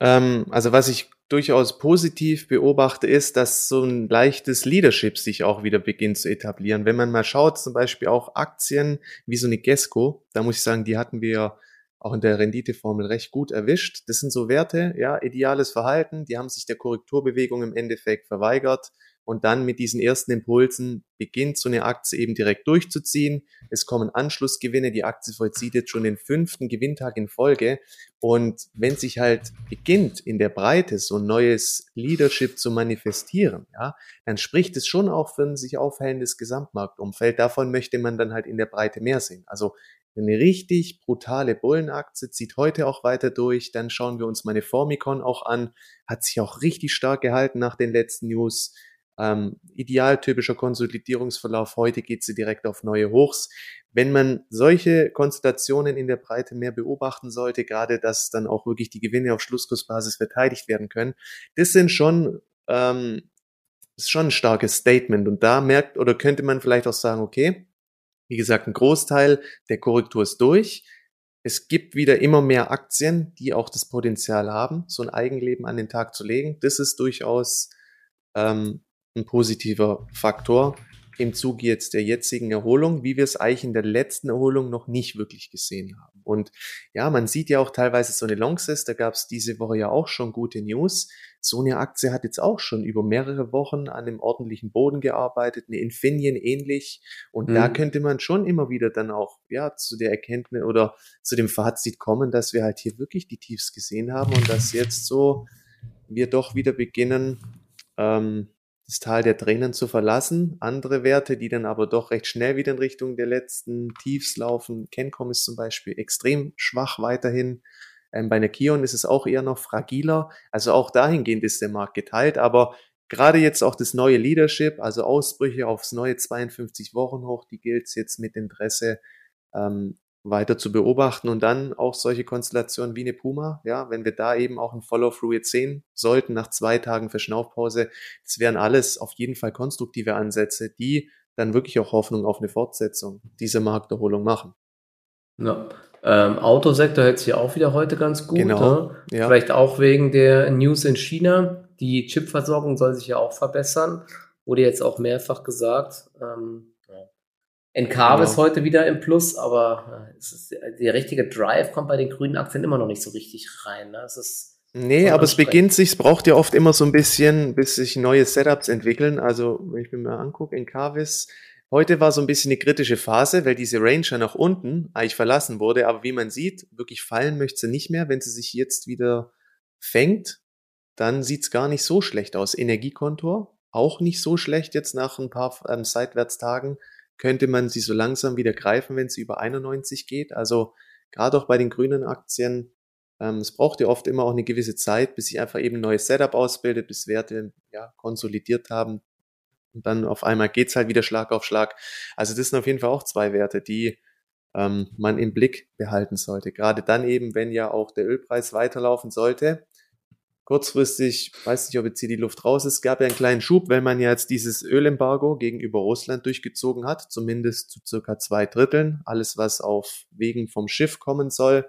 ähm, also was ich durchaus positiv beobachte, ist, dass so ein leichtes Leadership sich auch wieder beginnt zu etablieren. Wenn man mal schaut, zum Beispiel auch Aktien wie so eine Gesco, da muss ich sagen, die hatten wir auch in der Renditeformel recht gut erwischt. Das sind so Werte, ja, ideales Verhalten, die haben sich der Korrekturbewegung im Endeffekt verweigert und dann mit diesen ersten Impulsen beginnt so eine Aktie eben direkt durchzuziehen. Es kommen Anschlussgewinne, die Aktie vollzieht jetzt schon den fünften Gewinntag in Folge. Und wenn sich halt beginnt in der Breite so ein neues Leadership zu manifestieren, ja, dann spricht es schon auch für ein sich aufhellendes Gesamtmarktumfeld. Davon möchte man dann halt in der Breite mehr sehen. Also eine richtig brutale Bullenaktie zieht heute auch weiter durch. Dann schauen wir uns meine Formicon auch an. Hat sich auch richtig stark gehalten nach den letzten News. Ähm, idealtypischer Konsolidierungsverlauf. Heute geht sie direkt auf neue Hochs. Wenn man solche Konstellationen in der Breite mehr beobachten sollte, gerade dass dann auch wirklich die Gewinne auf Schlusskursbasis verteidigt werden können, das sind schon ähm, ist schon ein starkes Statement. Und da merkt oder könnte man vielleicht auch sagen, okay, wie gesagt, ein Großteil der Korrektur ist durch. Es gibt wieder immer mehr Aktien, die auch das Potenzial haben, so ein Eigenleben an den Tag zu legen. Das ist durchaus ähm, ein positiver Faktor im Zuge jetzt der jetzigen Erholung, wie wir es eigentlich in der letzten Erholung noch nicht wirklich gesehen haben. Und ja, man sieht ja auch teilweise so eine Longsys, da gab es diese Woche ja auch schon gute News. So eine Aktie hat jetzt auch schon über mehrere Wochen an einem ordentlichen Boden gearbeitet, eine Infineon ähnlich. Und mhm. da könnte man schon immer wieder dann auch ja zu der Erkenntnis oder zu dem Fazit kommen, dass wir halt hier wirklich die Tiefs gesehen haben und dass jetzt so wir doch wieder beginnen, ähm, das Tal der Tränen zu verlassen. Andere Werte, die dann aber doch recht schnell wieder in Richtung der letzten Tiefs laufen. Kencom ist zum Beispiel extrem schwach weiterhin. Ähm, bei einer Kion ist es auch eher noch fragiler. Also auch dahingehend ist der Markt geteilt. Aber gerade jetzt auch das neue Leadership, also Ausbrüche aufs neue 52 Wochen hoch, die gilt es jetzt mit Interesse ähm, weiter zu beobachten und dann auch solche Konstellationen wie eine Puma, ja, wenn wir da eben auch ein Follow-through jetzt sehen sollten nach zwei Tagen Verschnaufpause, das wären alles auf jeden Fall konstruktive Ansätze, die dann wirklich auch Hoffnung auf eine Fortsetzung dieser Markterholung machen. Ja. Ähm, Autosektor hält sich auch wieder heute ganz gut. Genau. Ne? Ja. Vielleicht auch wegen der News in China. Die Chipversorgung soll sich ja auch verbessern. Wurde jetzt auch mehrfach gesagt. Ähm, Encarvis genau. heute wieder im Plus, aber äh, ist, der richtige Drive kommt bei den grünen Aktien immer noch nicht so richtig rein. Ne? Es ist Nee, aber es beginnt sich, es braucht ja oft immer so ein bisschen, bis sich neue Setups entwickeln. Also, wenn ich mir mal angucke, Encarvis, heute war so ein bisschen eine kritische Phase, weil diese Ranger nach unten eigentlich verlassen wurde. Aber wie man sieht, wirklich fallen möchte sie nicht mehr. Wenn sie sich jetzt wieder fängt, dann sieht's gar nicht so schlecht aus. Energiekontor, auch nicht so schlecht jetzt nach ein paar ähm, Seitwärtstagen könnte man sie so langsam wieder greifen, wenn sie über 91 geht. Also gerade auch bei den grünen Aktien, ähm, es braucht ja oft immer auch eine gewisse Zeit, bis sich einfach eben ein neues Setup ausbildet, bis Werte ja, konsolidiert haben. Und dann auf einmal geht's halt wieder Schlag auf Schlag. Also das sind auf jeden Fall auch zwei Werte, die ähm, man im Blick behalten sollte. Gerade dann eben, wenn ja auch der Ölpreis weiterlaufen sollte. Kurzfristig, weiß nicht, ob jetzt hier die Luft raus ist, gab ja einen kleinen Schub, wenn man jetzt dieses Ölembargo gegenüber Russland durchgezogen hat, zumindest zu circa zwei Dritteln, alles was auf Wegen vom Schiff kommen soll.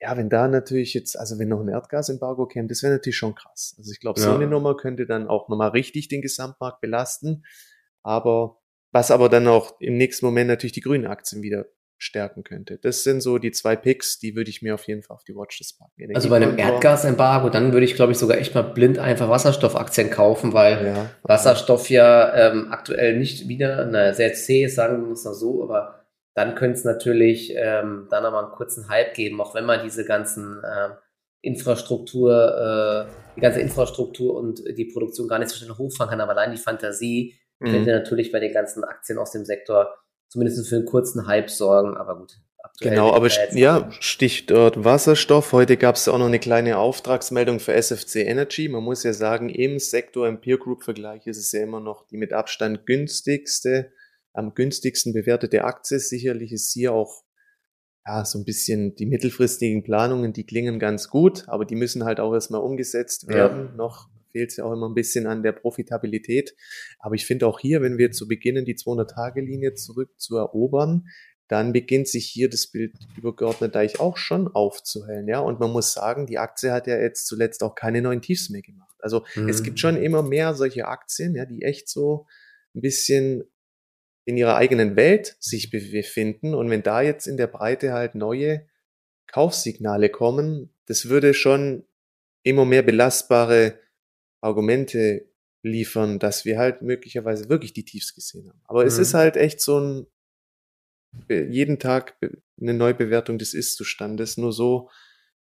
Ja, wenn da natürlich jetzt, also wenn noch ein Erdgasembargo käme, das wäre natürlich schon krass. Also ich glaube, ja. so eine Nummer könnte dann auch nochmal richtig den Gesamtmarkt belasten. Aber was aber dann auch im nächsten Moment natürlich die grünen Aktien wieder stärken könnte. Das sind so die zwei Picks, die würde ich mir auf jeden Fall auf die Watchlist packen. Also bei einem Erdgasembargo, dann würde ich, glaube ich, sogar echt mal blind einfach Wasserstoffaktien kaufen, weil ja, Wasserstoff ja ähm, aktuell nicht wieder na, sehr zäh ist, sagen wir es mal so, aber dann könnte es natürlich ähm, dann nochmal einen kurzen Hype geben, auch wenn man diese ganzen äh, Infrastruktur, äh, die ganze Infrastruktur und die Produktion gar nicht so schnell hochfahren kann, aber allein die Fantasie mhm. könnte natürlich bei den ganzen Aktien aus dem Sektor zumindest für einen kurzen Hype sorgen, aber gut. Genau, aber ja, Stichwort Wasserstoff. Heute gab es auch noch eine kleine Auftragsmeldung für SFC Energy. Man muss ja sagen, im Sektor, im Peer Group Vergleich ist es ja immer noch die mit Abstand günstigste, am günstigsten bewertete Aktie. Sicherlich ist hier auch ja, so ein bisschen die mittelfristigen Planungen, die klingen ganz gut, aber die müssen halt auch erstmal umgesetzt werden. Ja. Noch fehlt es ja auch immer ein bisschen an der Profitabilität. Aber ich finde auch hier, wenn wir zu beginnen, die 200-Tage-Linie zurück zu erobern, dann beginnt sich hier das Bild übergeordnet eigentlich auch schon aufzuhellen, ja. Und man muss sagen, die Aktie hat ja jetzt zuletzt auch keine neuen Tiefs mehr gemacht. Also mhm. es gibt schon immer mehr solche Aktien, ja, die echt so ein bisschen in ihrer eigenen Welt sich befinden. Und wenn da jetzt in der Breite halt neue Kaufsignale kommen, das würde schon immer mehr belastbare Argumente liefern, dass wir halt möglicherweise wirklich die Tiefs gesehen haben. Aber mhm. es ist halt echt so ein jeden Tag eine Neubewertung des Ist-Zustandes. Nur so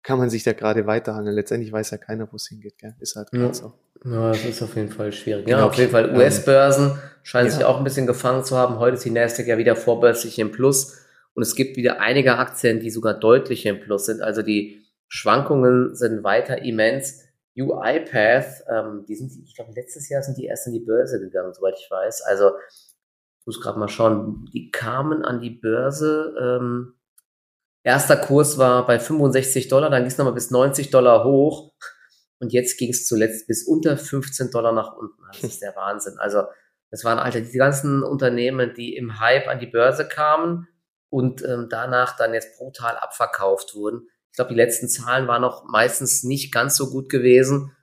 kann man sich da gerade weiterhangeln. Letztendlich weiß ja keiner, wo es hingeht. Gell? Ist halt gerade ja. so. Ja, das ist auf jeden Fall schwierig. Ja, auf jeden Fall US-Börsen scheinen ja. sich auch ein bisschen gefangen zu haben. Heute ist die Nasdaq ja wieder vorbörslich im Plus. Und es gibt wieder einige Aktien, die sogar deutlich im Plus sind. Also die Schwankungen sind weiter immens. UiPath, ähm, die sind, ich glaube, letztes Jahr sind die erst in die Börse gegangen, soweit ich weiß. Also, ich muss gerade mal schauen, die kamen an die Börse. Ähm, erster Kurs war bei 65 Dollar, dann ging es nochmal bis 90 Dollar hoch. Und jetzt ging es zuletzt bis unter 15 Dollar nach unten. Das ist der Wahnsinn. Also, das waren Alter, die ganzen Unternehmen, die im Hype an die Börse kamen und ähm, danach dann jetzt brutal abverkauft wurden. Ich glaube, die letzten Zahlen waren noch meistens nicht ganz so gut gewesen.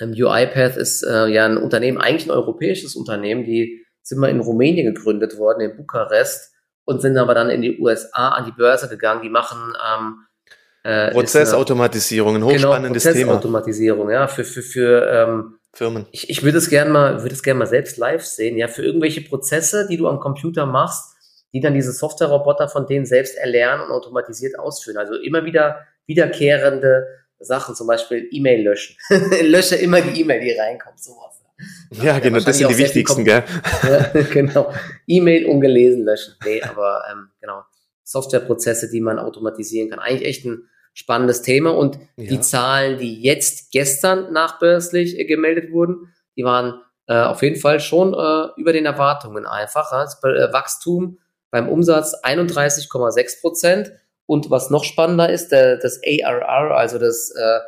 Ähm, UiPath ist äh, ja ein Unternehmen, eigentlich ein europäisches Unternehmen, die sind mal in Rumänien gegründet worden, in Bukarest, und sind aber dann in die USA an die Börse gegangen. Die machen ähm, äh, Prozessautomatisierung, ein genau, hochspannendes genau, Prozessautomatisierung, ja, für, für, für ähm, Firmen. Ich, ich würde es gerne mal, würde es gerne mal selbst live sehen, ja, für irgendwelche Prozesse, die du am Computer machst, die dann diese Software-Roboter von denen selbst erlernen und automatisiert ausführen. Also immer wieder wiederkehrende Sachen, zum Beispiel E-Mail löschen. Lösche immer die E-Mail, die reinkommt, sowas. Ja, ja genau, das sind die wichtigsten, gell? ja, genau. E-Mail ungelesen löschen. Nee, aber ähm, genau. Softwareprozesse, die man automatisieren kann. Eigentlich echt ein spannendes Thema. Und ja. die Zahlen, die jetzt gestern nachbörslich äh, gemeldet wurden, die waren äh, auf jeden Fall schon äh, über den Erwartungen einfach. Das äh, Wachstum beim Umsatz 31,6 Prozent. Und was noch spannender ist, der, das ARR, also das äh,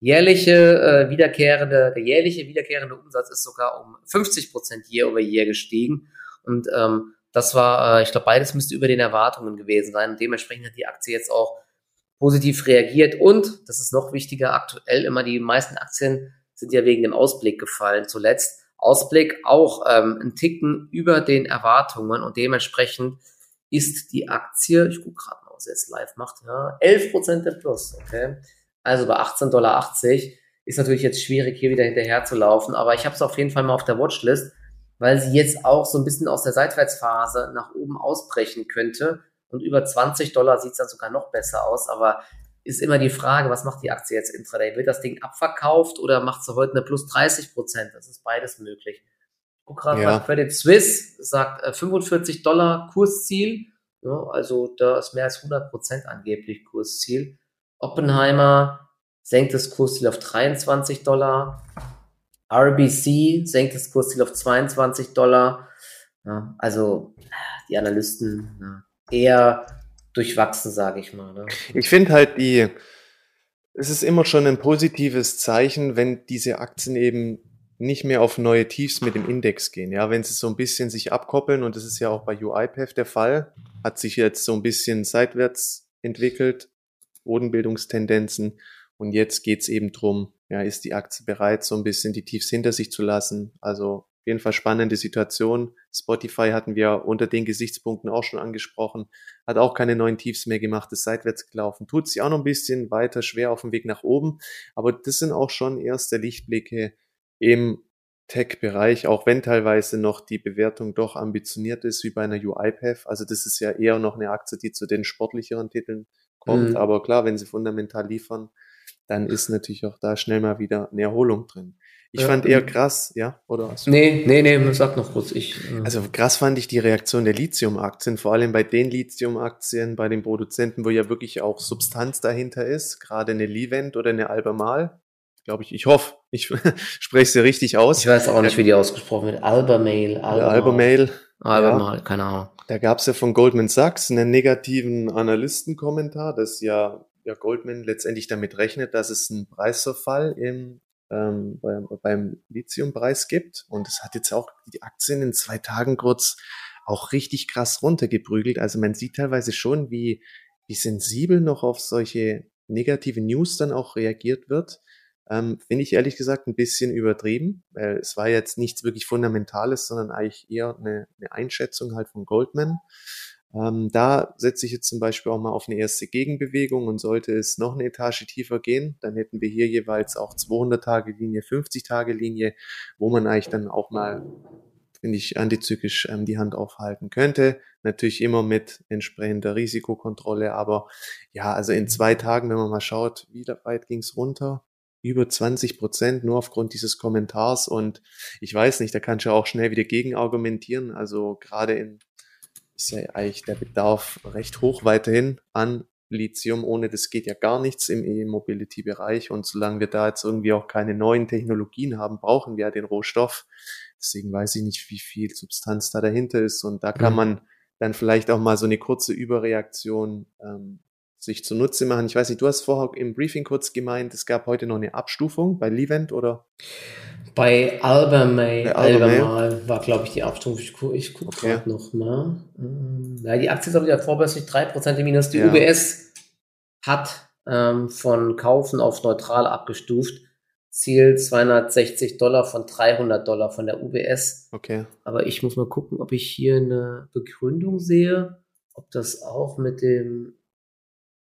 jährliche äh, wiederkehrende, der jährliche wiederkehrende Umsatz ist sogar um 50 Prozent year over year gestiegen. Und ähm, das war, äh, ich glaube, beides müsste über den Erwartungen gewesen sein. Und dementsprechend hat die Aktie jetzt auch positiv reagiert. Und, das ist noch wichtiger, aktuell immer die meisten Aktien sind ja wegen dem Ausblick gefallen zuletzt. Ausblick auch ähm, ein Ticken über den Erwartungen und dementsprechend ist die Aktie, ich gucke gerade mal, was jetzt live macht, ja, 11% im Plus, okay? Also bei 18,80 Dollar ist natürlich jetzt schwierig, hier wieder hinterher zu laufen, aber ich habe es auf jeden Fall mal auf der Watchlist, weil sie jetzt auch so ein bisschen aus der Seitwärtsphase nach oben ausbrechen könnte und über 20 Dollar sieht es dann sogar noch besser aus, aber ist immer die Frage, was macht die Aktie jetzt intraday? Wird das Ding abverkauft oder macht sie heute eine plus 30 Prozent? Das ist beides möglich. Ich guck gerade ja. mal, Credit Suisse sagt äh, 45 Dollar Kursziel. Ja, also da ist mehr als 100 Prozent angeblich Kursziel. Oppenheimer senkt das Kursziel auf 23 Dollar. RBC senkt das Kursziel auf 22 Dollar. Ja, also die Analysten eher durchwachsen, sage ich mal. Ne? Ich finde halt die, es ist immer schon ein positives Zeichen, wenn diese Aktien eben nicht mehr auf neue Tiefs mit dem Index gehen. Ja, wenn sie so ein bisschen sich abkoppeln und das ist ja auch bei UiPath der Fall, hat sich jetzt so ein bisschen seitwärts entwickelt, Bodenbildungstendenzen und jetzt geht's eben drum, ja, ist die Aktie bereit, so ein bisschen die Tiefs hinter sich zu lassen? Also auf jeden Fall spannende Situation. Spotify hatten wir unter den Gesichtspunkten auch schon angesprochen. Hat auch keine neuen Tiefs mehr gemacht, ist seitwärts gelaufen. Tut sich auch noch ein bisschen weiter schwer auf dem Weg nach oben. Aber das sind auch schon erste Lichtblicke im Tech-Bereich, auch wenn teilweise noch die Bewertung doch ambitioniert ist, wie bei einer UiPath. Also das ist ja eher noch eine Aktie, die zu den sportlicheren Titeln kommt. Mhm. Aber klar, wenn sie fundamental liefern, dann ist natürlich auch da schnell mal wieder eine Erholung drin. Ich ja, fand eher krass, ja, oder was? Nee, nee, nee, sag noch kurz. Ich, äh Also krass fand ich die Reaktion der Lithium-Aktien, vor allem bei den Lithium-Aktien, bei den Produzenten, wo ja wirklich auch Substanz dahinter ist, gerade eine Livent oder eine Albemarle, glaube ich, ich hoffe, ich spreche sie richtig aus. Ich weiß auch nicht, wie die ausgesprochen wird. Albemarle. Albemarle, Albemarle ja. keine Ahnung. Da gab es ja von Goldman Sachs einen negativen Analystenkommentar, dass ja, ja Goldman letztendlich damit rechnet, dass es einen Preisverfall im ähm, beim, beim Lithiumpreis gibt. Und es hat jetzt auch die Aktien in zwei Tagen kurz auch richtig krass runtergeprügelt. Also man sieht teilweise schon, wie, wie sensibel noch auf solche negative News dann auch reagiert wird. Ähm, Finde ich ehrlich gesagt ein bisschen übertrieben, weil es war jetzt nichts wirklich Fundamentales, sondern eigentlich eher eine, eine Einschätzung halt von Goldman. Ähm, da setze ich jetzt zum Beispiel auch mal auf eine erste Gegenbewegung und sollte es noch eine Etage tiefer gehen, dann hätten wir hier jeweils auch 200-Tage-Linie, 50-Tage-Linie, wo man eigentlich dann auch mal, finde ich, antizyklisch ähm, die Hand aufhalten könnte. Natürlich immer mit entsprechender Risikokontrolle, aber ja, also in zwei Tagen, wenn man mal schaut, wie weit ging es runter? über 20 Prozent nur aufgrund dieses Kommentars und ich weiß nicht, da kannst du auch schnell wieder gegen argumentieren. Also gerade in ist ja eigentlich der Bedarf recht hoch weiterhin an Lithium. Ohne das geht ja gar nichts im E-Mobility-Bereich. Und solange wir da jetzt irgendwie auch keine neuen Technologien haben, brauchen wir ja den Rohstoff. Deswegen weiß ich nicht, wie viel Substanz da dahinter ist. Und da kann man dann vielleicht auch mal so eine kurze Überreaktion ähm, sich zunutze machen. Ich weiß nicht, du hast vorher im Briefing kurz gemeint, es gab heute noch eine Abstufung bei Levent oder? Bei Albemarle, Albemarle war, glaube ich, die Abstufung. Ich, gu ich gucke okay. gerade noch mal. Ähm, ja, die Aktie ist aber wieder vorbörslich 3% im Minus. Die ja. UBS hat ähm, von Kaufen auf neutral abgestuft. Ziel 260 Dollar von 300 Dollar von der UBS. Okay. Aber ich muss mal gucken, ob ich hier eine Begründung sehe, ob das auch mit dem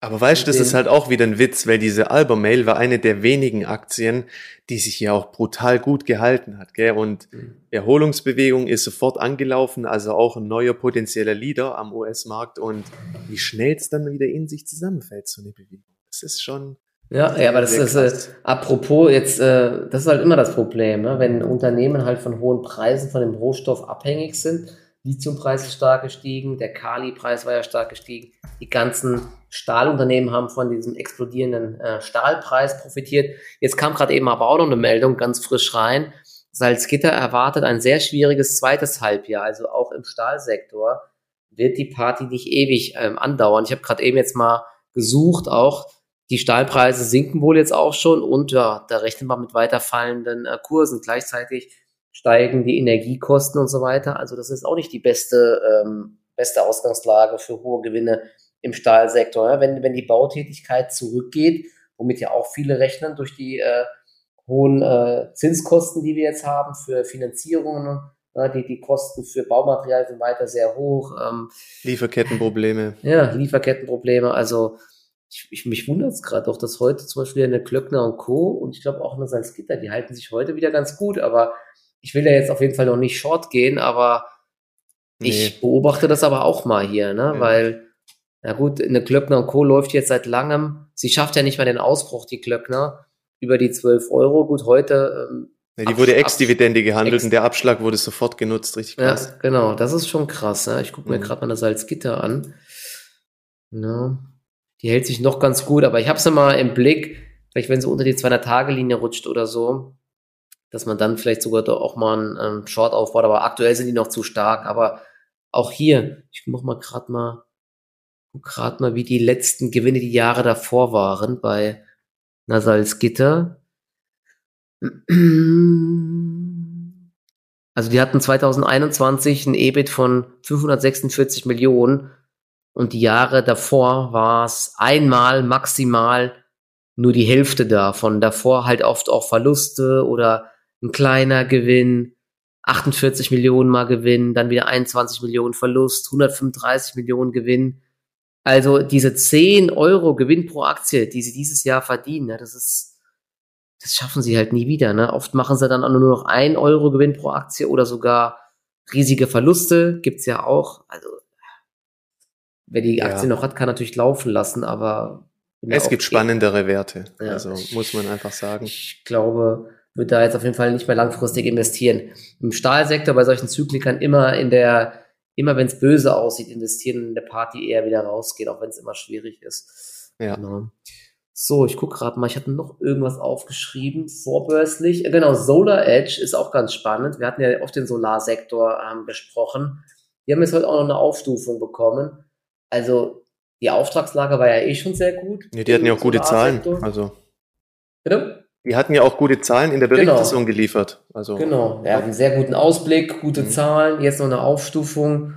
aber weißt du, das ist halt auch wieder ein Witz, weil diese Albemarle war eine der wenigen Aktien, die sich ja auch brutal gut gehalten hat, gell? Und mhm. Erholungsbewegung ist sofort angelaufen, also auch ein neuer potenzieller Leader am US-Markt und wie schnell es dann wieder in sich zusammenfällt, so eine Bewegung. Das ist schon. Ja, ja, aber das ist, äh, apropos jetzt, äh, das ist halt immer das Problem, ne? wenn Unternehmen halt von hohen Preisen von dem Rohstoff abhängig sind, Lithiumpreis ist stark gestiegen, der Kali-Preis war ja stark gestiegen. Die ganzen Stahlunternehmen haben von diesem explodierenden äh, Stahlpreis profitiert. Jetzt kam gerade eben aber auch noch eine Meldung ganz frisch rein. Salzgitter erwartet ein sehr schwieriges zweites Halbjahr, also auch im Stahlsektor wird die Party nicht ewig ähm, andauern. Ich habe gerade eben jetzt mal gesucht, auch die Stahlpreise sinken wohl jetzt auch schon und ja, da rechnen wir mit weiter fallenden äh, Kursen. Gleichzeitig steigen die Energiekosten und so weiter. Also das ist auch nicht die beste, ähm, beste Ausgangslage für hohe Gewinne im Stahlsektor. Ja? Wenn, wenn die Bautätigkeit zurückgeht, womit ja auch viele rechnen durch die äh, hohen äh, Zinskosten, die wir jetzt haben für Finanzierungen, ja, die, die Kosten für Baumaterial sind weiter sehr hoch. Ähm, Lieferkettenprobleme. Ja, Lieferkettenprobleme. Also ich, ich mich wundert es gerade doch, dass heute zum Beispiel eine Klöckner und Co. und ich glaube auch eine Salzgitter, die halten sich heute wieder ganz gut, aber ich will ja jetzt auf jeden Fall noch nicht short gehen, aber nee. ich beobachte das aber auch mal hier, ne? Ja. Weil, na gut, eine Klöckner und Co. läuft jetzt seit langem. Sie schafft ja nicht mal den Ausbruch, die Klöckner, über die 12 Euro. Gut, heute. Ähm, ja, die wurde Ex-Dividende gehandelt Ex und der Abschlag wurde sofort genutzt, richtig krass. Ja, genau, das ist schon krass. Ne? Ich gucke mir mhm. gerade mal das Salzgitter an. Ja, die hält sich noch ganz gut, aber ich habe es mal im Blick, vielleicht wenn sie unter die 200-Tage-Linie rutscht oder so, dass man dann vielleicht sogar doch auch mal einen, einen Short aufbaut. Aber aktuell sind die noch zu stark. Aber auch hier, ich mach mal gerade mal, gerade mal, wie die letzten Gewinne die Jahre davor waren bei Na, Salzgitter. Also die hatten 2021 ein EBIT von 546 Millionen und die Jahre davor war es einmal maximal nur die Hälfte davon. Davor halt oft auch Verluste oder ein kleiner Gewinn, 48 Millionen mal Gewinn, dann wieder 21 Millionen Verlust, 135 Millionen Gewinn. Also diese 10 Euro Gewinn pro Aktie, die sie dieses Jahr verdienen, ja, das ist, das schaffen sie halt nie wieder. Ne? Oft machen sie dann nur noch 1 Euro Gewinn pro Aktie oder sogar riesige Verluste, gibt's ja auch. Also wer die Aktie ja. noch hat, kann natürlich laufen lassen, aber es gibt spannendere Werte. Ja. Also muss man einfach sagen. Ich glaube, wird da jetzt auf jeden Fall nicht mehr langfristig investieren. Im Stahlsektor bei solchen Zyklikern immer in der, immer wenn es böse aussieht, investieren in der Party eher wieder rausgehen, auch wenn es immer schwierig ist. Ja. Genau. So, ich gucke gerade mal, ich hatte noch irgendwas aufgeschrieben, vorbörslich. Genau, Solar Edge ist auch ganz spannend. Wir hatten ja oft den Solarsektor ähm, besprochen. Die haben jetzt heute auch noch eine Aufstufung bekommen. Also die Auftragslage war ja eh schon sehr gut. Ja, die hatten ja auch gute Zahlen. Also. Bitte? Die hatten ja auch gute Zahlen in der genau. Berichtssaison genau. geliefert. Also, genau, ja, einen sehr guten Ausblick, gute mhm. Zahlen, jetzt noch eine Aufstufung.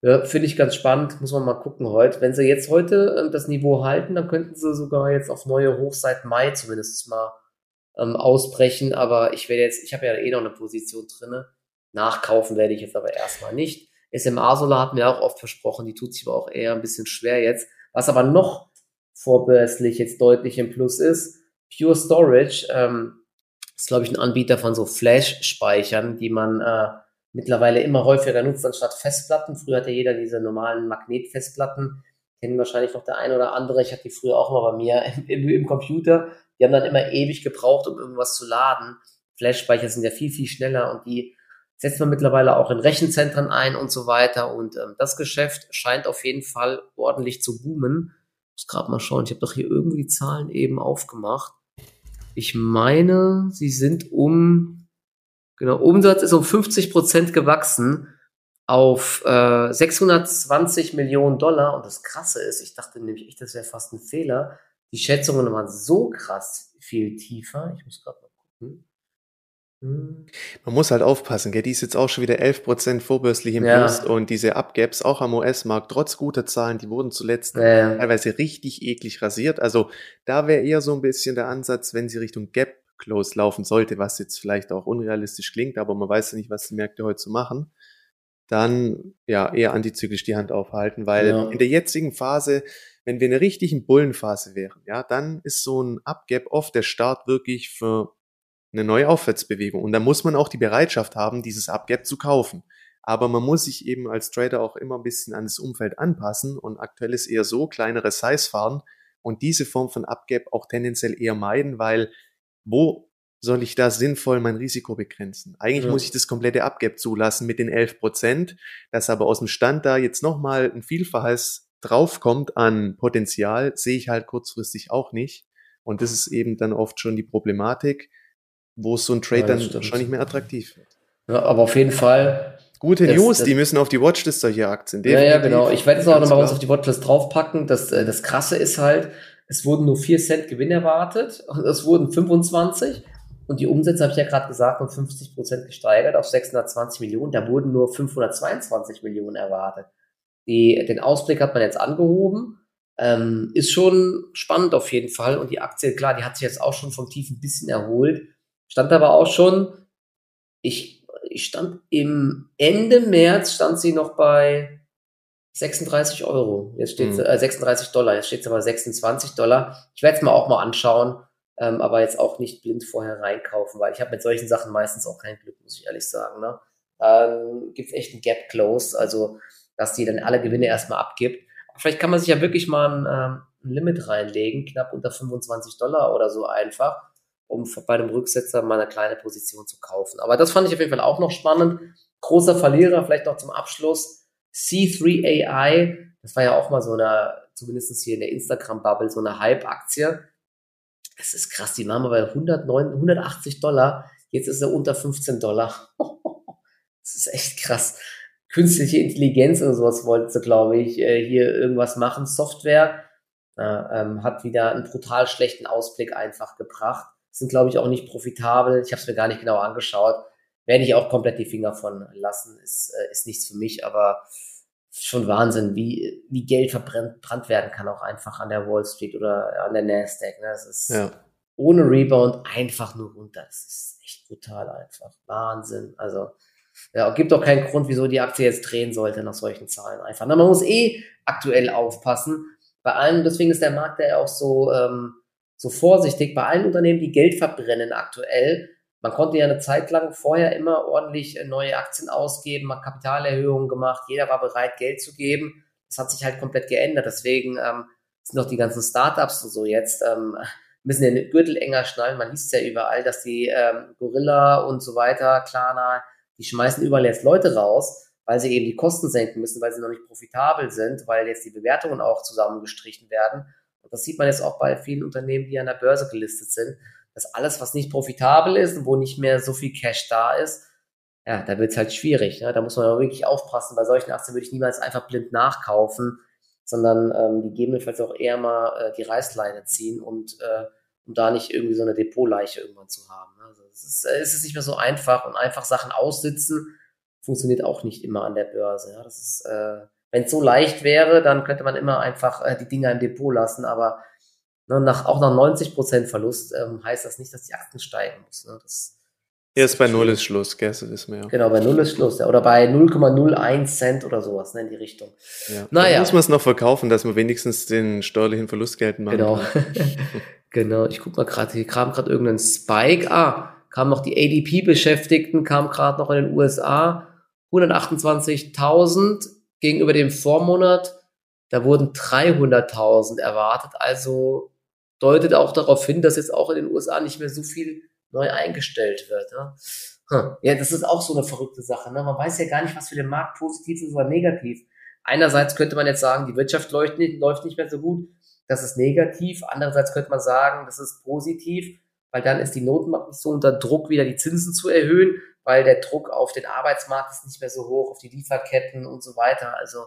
Ja, Finde ich ganz spannend, muss man mal gucken heute. Wenn sie jetzt heute ähm, das Niveau halten, dann könnten sie sogar jetzt auf neue Hoch seit Mai zumindest mal ähm, ausbrechen. Aber ich werde jetzt, ich habe ja eh noch eine Position drinne. Nachkaufen werde ich jetzt aber erstmal nicht. SMA Solar hatten wir auch oft versprochen, die tut sich aber auch eher ein bisschen schwer jetzt. Was aber noch vorbörslich jetzt deutlich im Plus ist, Pure Storage ähm, ist, glaube ich, ein Anbieter von so Flash-Speichern, die man äh, mittlerweile immer häufiger nutzt anstatt Festplatten. Früher hatte jeder diese normalen Magnetfestplatten. Kennen wahrscheinlich noch der eine oder andere. Ich hatte die früher auch mal bei mir im, im Computer. Die haben dann immer ewig gebraucht, um irgendwas zu laden. Flash-Speicher sind ja viel, viel schneller und die setzt man mittlerweile auch in Rechenzentren ein und so weiter. Und ähm, das Geschäft scheint auf jeden Fall ordentlich zu boomen. Ich muss gerade mal schauen, ich habe doch hier irgendwie die Zahlen eben aufgemacht. Ich meine, sie sind um, genau, Umsatz ist um 50 Prozent gewachsen auf äh, 620 Millionen Dollar. Und das Krasse ist, ich dachte nämlich echt, das wäre fast ein Fehler. Die Schätzungen waren so krass viel tiefer. Ich muss gerade mal gucken. Hm. Man muss halt aufpassen, gell? die ist jetzt auch schon wieder 11% vorbörslich im ja. Plus und diese Upgaps auch am US-Markt, trotz guter Zahlen, die wurden zuletzt ja. teilweise richtig eklig rasiert. Also da wäre eher so ein bisschen der Ansatz, wenn sie Richtung Gap Close laufen sollte, was jetzt vielleicht auch unrealistisch klingt, aber man weiß ja nicht, was die Märkte heute so machen, dann ja eher antizyklisch die Hand aufhalten, weil ja. in der jetzigen Phase, wenn wir in einer richtigen Bullenphase wären, ja, dann ist so ein Upgap oft der Start wirklich für eine neue Aufwärtsbewegung. Und da muss man auch die Bereitschaft haben, dieses Upgap zu kaufen. Aber man muss sich eben als Trader auch immer ein bisschen an das Umfeld anpassen und aktuell ist eher so, kleinere Size fahren und diese Form von Upgap auch tendenziell eher meiden, weil wo soll ich da sinnvoll mein Risiko begrenzen? Eigentlich ja. muss ich das komplette Upgap zulassen mit den 11 Prozent, dass aber aus dem Stand da jetzt nochmal ein Vielfaches draufkommt an Potenzial, sehe ich halt kurzfristig auch nicht. Und das ist eben dann oft schon die Problematik wo so ein Trade ja, dann schon nicht mehr attraktiv. Ja, aber auf jeden Fall. Gute das, News, das, die müssen auf die Watchlist solche Aktien. Ja, ja, genau. Ich werde es auch nochmal auf die Watchlist draufpacken. Das, äh, das Krasse ist halt, es wurden nur 4 Cent Gewinn erwartet und es wurden 25 und die Umsätze, habe ich ja gerade gesagt, um 50 Prozent gesteigert auf 620 Millionen. Da wurden nur 522 Millionen erwartet. Die, den Ausblick hat man jetzt angehoben. Ähm, ist schon spannend auf jeden Fall. Und die Aktie, klar, die hat sich jetzt auch schon vom Tief ein bisschen erholt. Stand aber auch schon, ich, ich stand im Ende März, stand sie noch bei 36 Euro. Jetzt steht mhm. äh, 36 Dollar, jetzt steht sie aber 26 Dollar. Ich werde es mir auch mal anschauen, ähm, aber jetzt auch nicht blind vorher reinkaufen, weil ich habe mit solchen Sachen meistens auch kein Glück, muss ich ehrlich sagen. Ne? Ähm, Gibt es echt ein Gap Close, also dass die dann alle Gewinne erstmal abgibt. Aber vielleicht kann man sich ja wirklich mal ein, ähm, ein Limit reinlegen, knapp unter 25 Dollar oder so einfach um bei einem Rücksetzer mal eine kleine Position zu kaufen. Aber das fand ich auf jeden Fall auch noch spannend. Großer Verlierer, vielleicht noch zum Abschluss. C3AI, das war ja auch mal so eine, zumindest hier in der Instagram-Bubble, so eine Hype-Aktie. Es ist krass, die waren mal bei 109, 180 Dollar. Jetzt ist er unter 15 Dollar. das ist echt krass. Künstliche Intelligenz oder sowas wollten sie, glaube ich, äh, hier irgendwas machen. Software ähm, hat wieder einen brutal schlechten Ausblick einfach gebracht. Sind, glaube ich, auch nicht profitabel. Ich habe es mir gar nicht genau angeschaut. Werde ich auch komplett die Finger von lassen. Ist, äh, ist nichts für mich, aber schon Wahnsinn, wie, wie Geld verbrannt werden kann, auch einfach an der Wall Street oder an der Nasdaq. Ne? Das ist ja. ohne Rebound einfach nur runter. Das ist echt brutal einfach. Wahnsinn. Also, ja, gibt doch keinen Grund, wieso die Aktie jetzt drehen sollte nach solchen Zahlen einfach. Na, man muss eh aktuell aufpassen. Bei allen, deswegen ist der Markt ja auch so, ähm, so vorsichtig. Bei allen Unternehmen, die Geld verbrennen aktuell, man konnte ja eine Zeit lang vorher immer ordentlich äh, neue Aktien ausgeben, mal Kapitalerhöhungen gemacht, jeder war bereit, Geld zu geben. Das hat sich halt komplett geändert. Deswegen ähm, sind auch die ganzen Startups und so jetzt ähm, müssen den Gürtel enger schnallen. Man liest ja überall, dass die ähm, Gorilla und so weiter, Klarna, die schmeißen überall jetzt Leute raus, weil sie eben die Kosten senken müssen, weil sie noch nicht profitabel sind, weil jetzt die Bewertungen auch zusammengestrichen werden. Das sieht man jetzt auch bei vielen Unternehmen, die an der Börse gelistet sind dass alles, was nicht profitabel ist und wo nicht mehr so viel Cash da ist, ja, da wird es halt schwierig. Ne? Da muss man wirklich aufpassen. Bei solchen Aktien würde ich niemals einfach blind nachkaufen, sondern ähm, gegebenenfalls auch eher mal äh, die Reißleine ziehen und äh, um da nicht irgendwie so eine Depotleiche irgendwann zu haben. Ne? Also es ist, äh, es ist nicht mehr so einfach und einfach Sachen aussitzen funktioniert auch nicht immer an der Börse. Ja? Das ist, äh, wenn es so leicht wäre, dann könnte man immer einfach äh, die Dinger im Depot lassen, aber Ne, nach, auch nach 90% Verlust ähm, heißt das nicht, dass die Aktien steigen muss. Ne? Das, Erst bei Null ist Schluss, gell, das wissen wir ja. Genau, bei Null ist Schluss, ja. Oder bei 0,01 Cent oder sowas, ne, in die Richtung. Ja. Naja. Dann muss man es noch verkaufen, dass man wenigstens den steuerlichen Verlust geltend machen genau. kann. genau, ich guck mal gerade, hier kam gerade irgendein Spike. Ah, kam noch die ADP-Beschäftigten, kam gerade noch in den USA. 128.000 gegenüber dem Vormonat. Da wurden 300.000 erwartet, also deutet auch darauf hin, dass jetzt auch in den USA nicht mehr so viel neu eingestellt wird. Ja, hm. ja das ist auch so eine verrückte Sache. Ne? Man weiß ja gar nicht, was für den Markt positiv ist oder negativ. Einerseits könnte man jetzt sagen, die Wirtschaft läuft nicht, läuft nicht mehr so gut. Das ist negativ. Andererseits könnte man sagen, das ist positiv, weil dann ist die Notenbank nicht so unter Druck, wieder die Zinsen zu erhöhen, weil der Druck auf den Arbeitsmarkt ist nicht mehr so hoch, auf die Lieferketten und so weiter. Also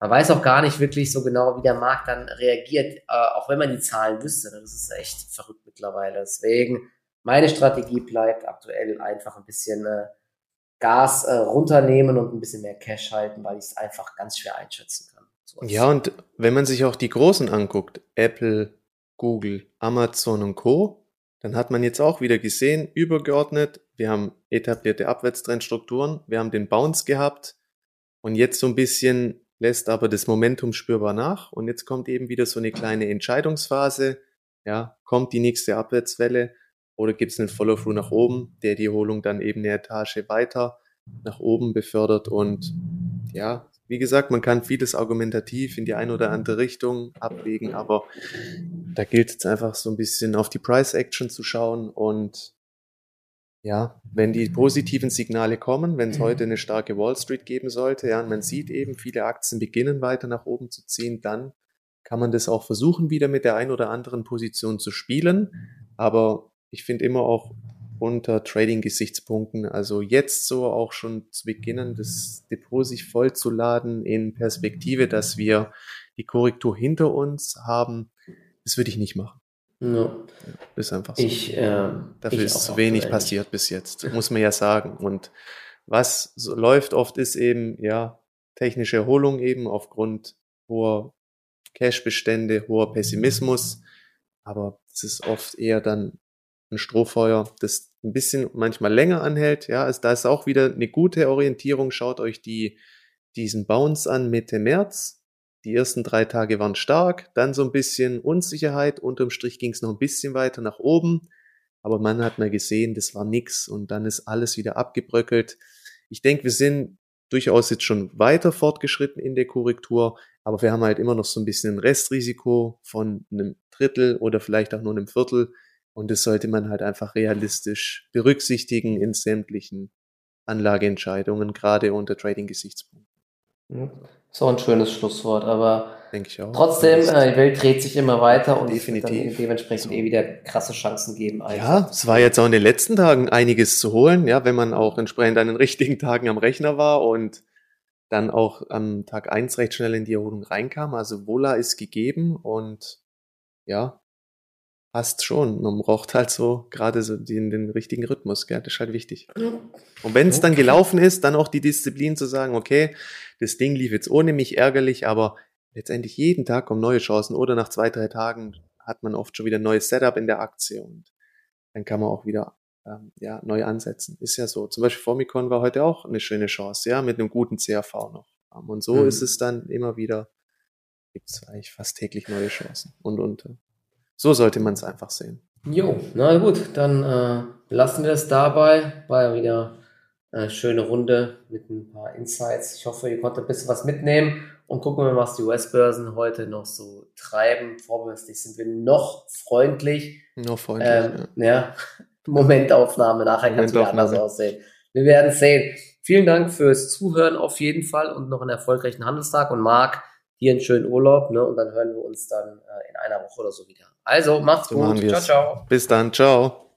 man weiß auch gar nicht wirklich so genau, wie der Markt dann reagiert, äh, auch wenn man die Zahlen wüsste. Ne? Das ist echt verrückt mittlerweile. Deswegen, meine Strategie bleibt aktuell einfach ein bisschen äh, Gas äh, runternehmen und ein bisschen mehr Cash halten, weil ich es einfach ganz schwer einschätzen kann. So ja, und wenn man sich auch die Großen anguckt, Apple, Google, Amazon und Co., dann hat man jetzt auch wieder gesehen, übergeordnet, wir haben etablierte Abwärtstrendstrukturen, wir haben den Bounce gehabt und jetzt so ein bisschen lässt aber das Momentum spürbar nach und jetzt kommt eben wieder so eine kleine Entscheidungsphase. Ja, kommt die nächste Abwärtswelle oder gibt es einen Follow-through nach oben, der die Erholung dann eben eine Etage weiter nach oben befördert und ja, wie gesagt, man kann vieles argumentativ in die eine oder andere Richtung abwägen, aber da gilt es einfach so ein bisschen auf die Price Action zu schauen und ja, wenn die positiven Signale kommen, wenn es heute eine starke Wall Street geben sollte, ja, und man sieht eben, viele Aktien beginnen weiter nach oben zu ziehen, dann kann man das auch versuchen, wieder mit der ein oder anderen Position zu spielen. Aber ich finde immer auch unter Trading-Gesichtspunkten, also jetzt so auch schon zu beginnen, das Depot sich vollzuladen in Perspektive, dass wir die Korrektur hinter uns haben, das würde ich nicht machen. Ja. Ist einfach so. Ich, äh, Dafür ich ist zu wenig passiert bis jetzt, muss man ja sagen. Und was so läuft oft ist eben, ja, technische Erholung eben aufgrund hoher Cashbestände, hoher Pessimismus. Aber es ist oft eher dann ein Strohfeuer, das ein bisschen manchmal länger anhält. Ja, also da ist auch wieder eine gute Orientierung. Schaut euch die, diesen Bounce an Mitte März die ersten drei Tage waren stark, dann so ein bisschen Unsicherheit. Unterm Strich ging es noch ein bisschen weiter nach oben. Aber man hat mal gesehen, das war nix und dann ist alles wieder abgebröckelt. Ich denke, wir sind durchaus jetzt schon weiter fortgeschritten in der Korrektur, aber wir haben halt immer noch so ein bisschen ein Restrisiko von einem Drittel oder vielleicht auch nur einem Viertel. Und das sollte man halt einfach realistisch berücksichtigen in sämtlichen Anlageentscheidungen, gerade unter Trading-Gesichtspunkten. Ja. So ein schönes Schlusswort, aber Denke ich auch. trotzdem, äh, die Welt dreht sich immer weiter und Definitiv. dementsprechend so. eh wieder krasse Chancen geben. Einfach. Ja, es war jetzt auch in den letzten Tagen einiges zu holen, ja, wenn man auch entsprechend an den richtigen Tagen am Rechner war und dann auch am Tag eins recht schnell in die Erholung reinkam. Also Wohler ist gegeben und ja, passt schon. Man braucht halt so gerade so den, den richtigen Rhythmus, gell? das ist halt wichtig. Und wenn es dann gelaufen ist, dann auch die Disziplin zu sagen, okay, das Ding lief jetzt ohne mich ärgerlich, aber letztendlich jeden Tag kommen neue Chancen oder nach zwei, drei Tagen hat man oft schon wieder ein neues Setup in der Aktie und dann kann man auch wieder ähm, ja, neu ansetzen. Ist ja so. Zum Beispiel Formicon war heute auch eine schöne Chance, ja, mit einem guten CRV noch. Ähm, und so mhm. ist es dann immer wieder, gibt es eigentlich fast täglich neue Chancen. Und, und äh, so sollte man es einfach sehen. Jo, na gut, dann äh, lassen wir es dabei. War ja wieder eine schöne Runde mit ein paar Insights. Ich hoffe, ihr konntet ein bisschen was mitnehmen und gucken wir mal, was die US-Börsen heute noch so treiben. Vorbörslich sind wir noch freundlich. Noch freundlich. Ähm, ja. ja. Momentaufnahme, nachher kann es wieder anders aussehen. Wir werden sehen. Vielen Dank fürs Zuhören auf jeden Fall und noch einen erfolgreichen Handelstag und Marc, dir einen schönen Urlaub, ne? Und dann hören wir uns dann äh, in einer Woche oder so wieder. Also, macht's so gut. Ciao, ciao. Bis dann. Ciao.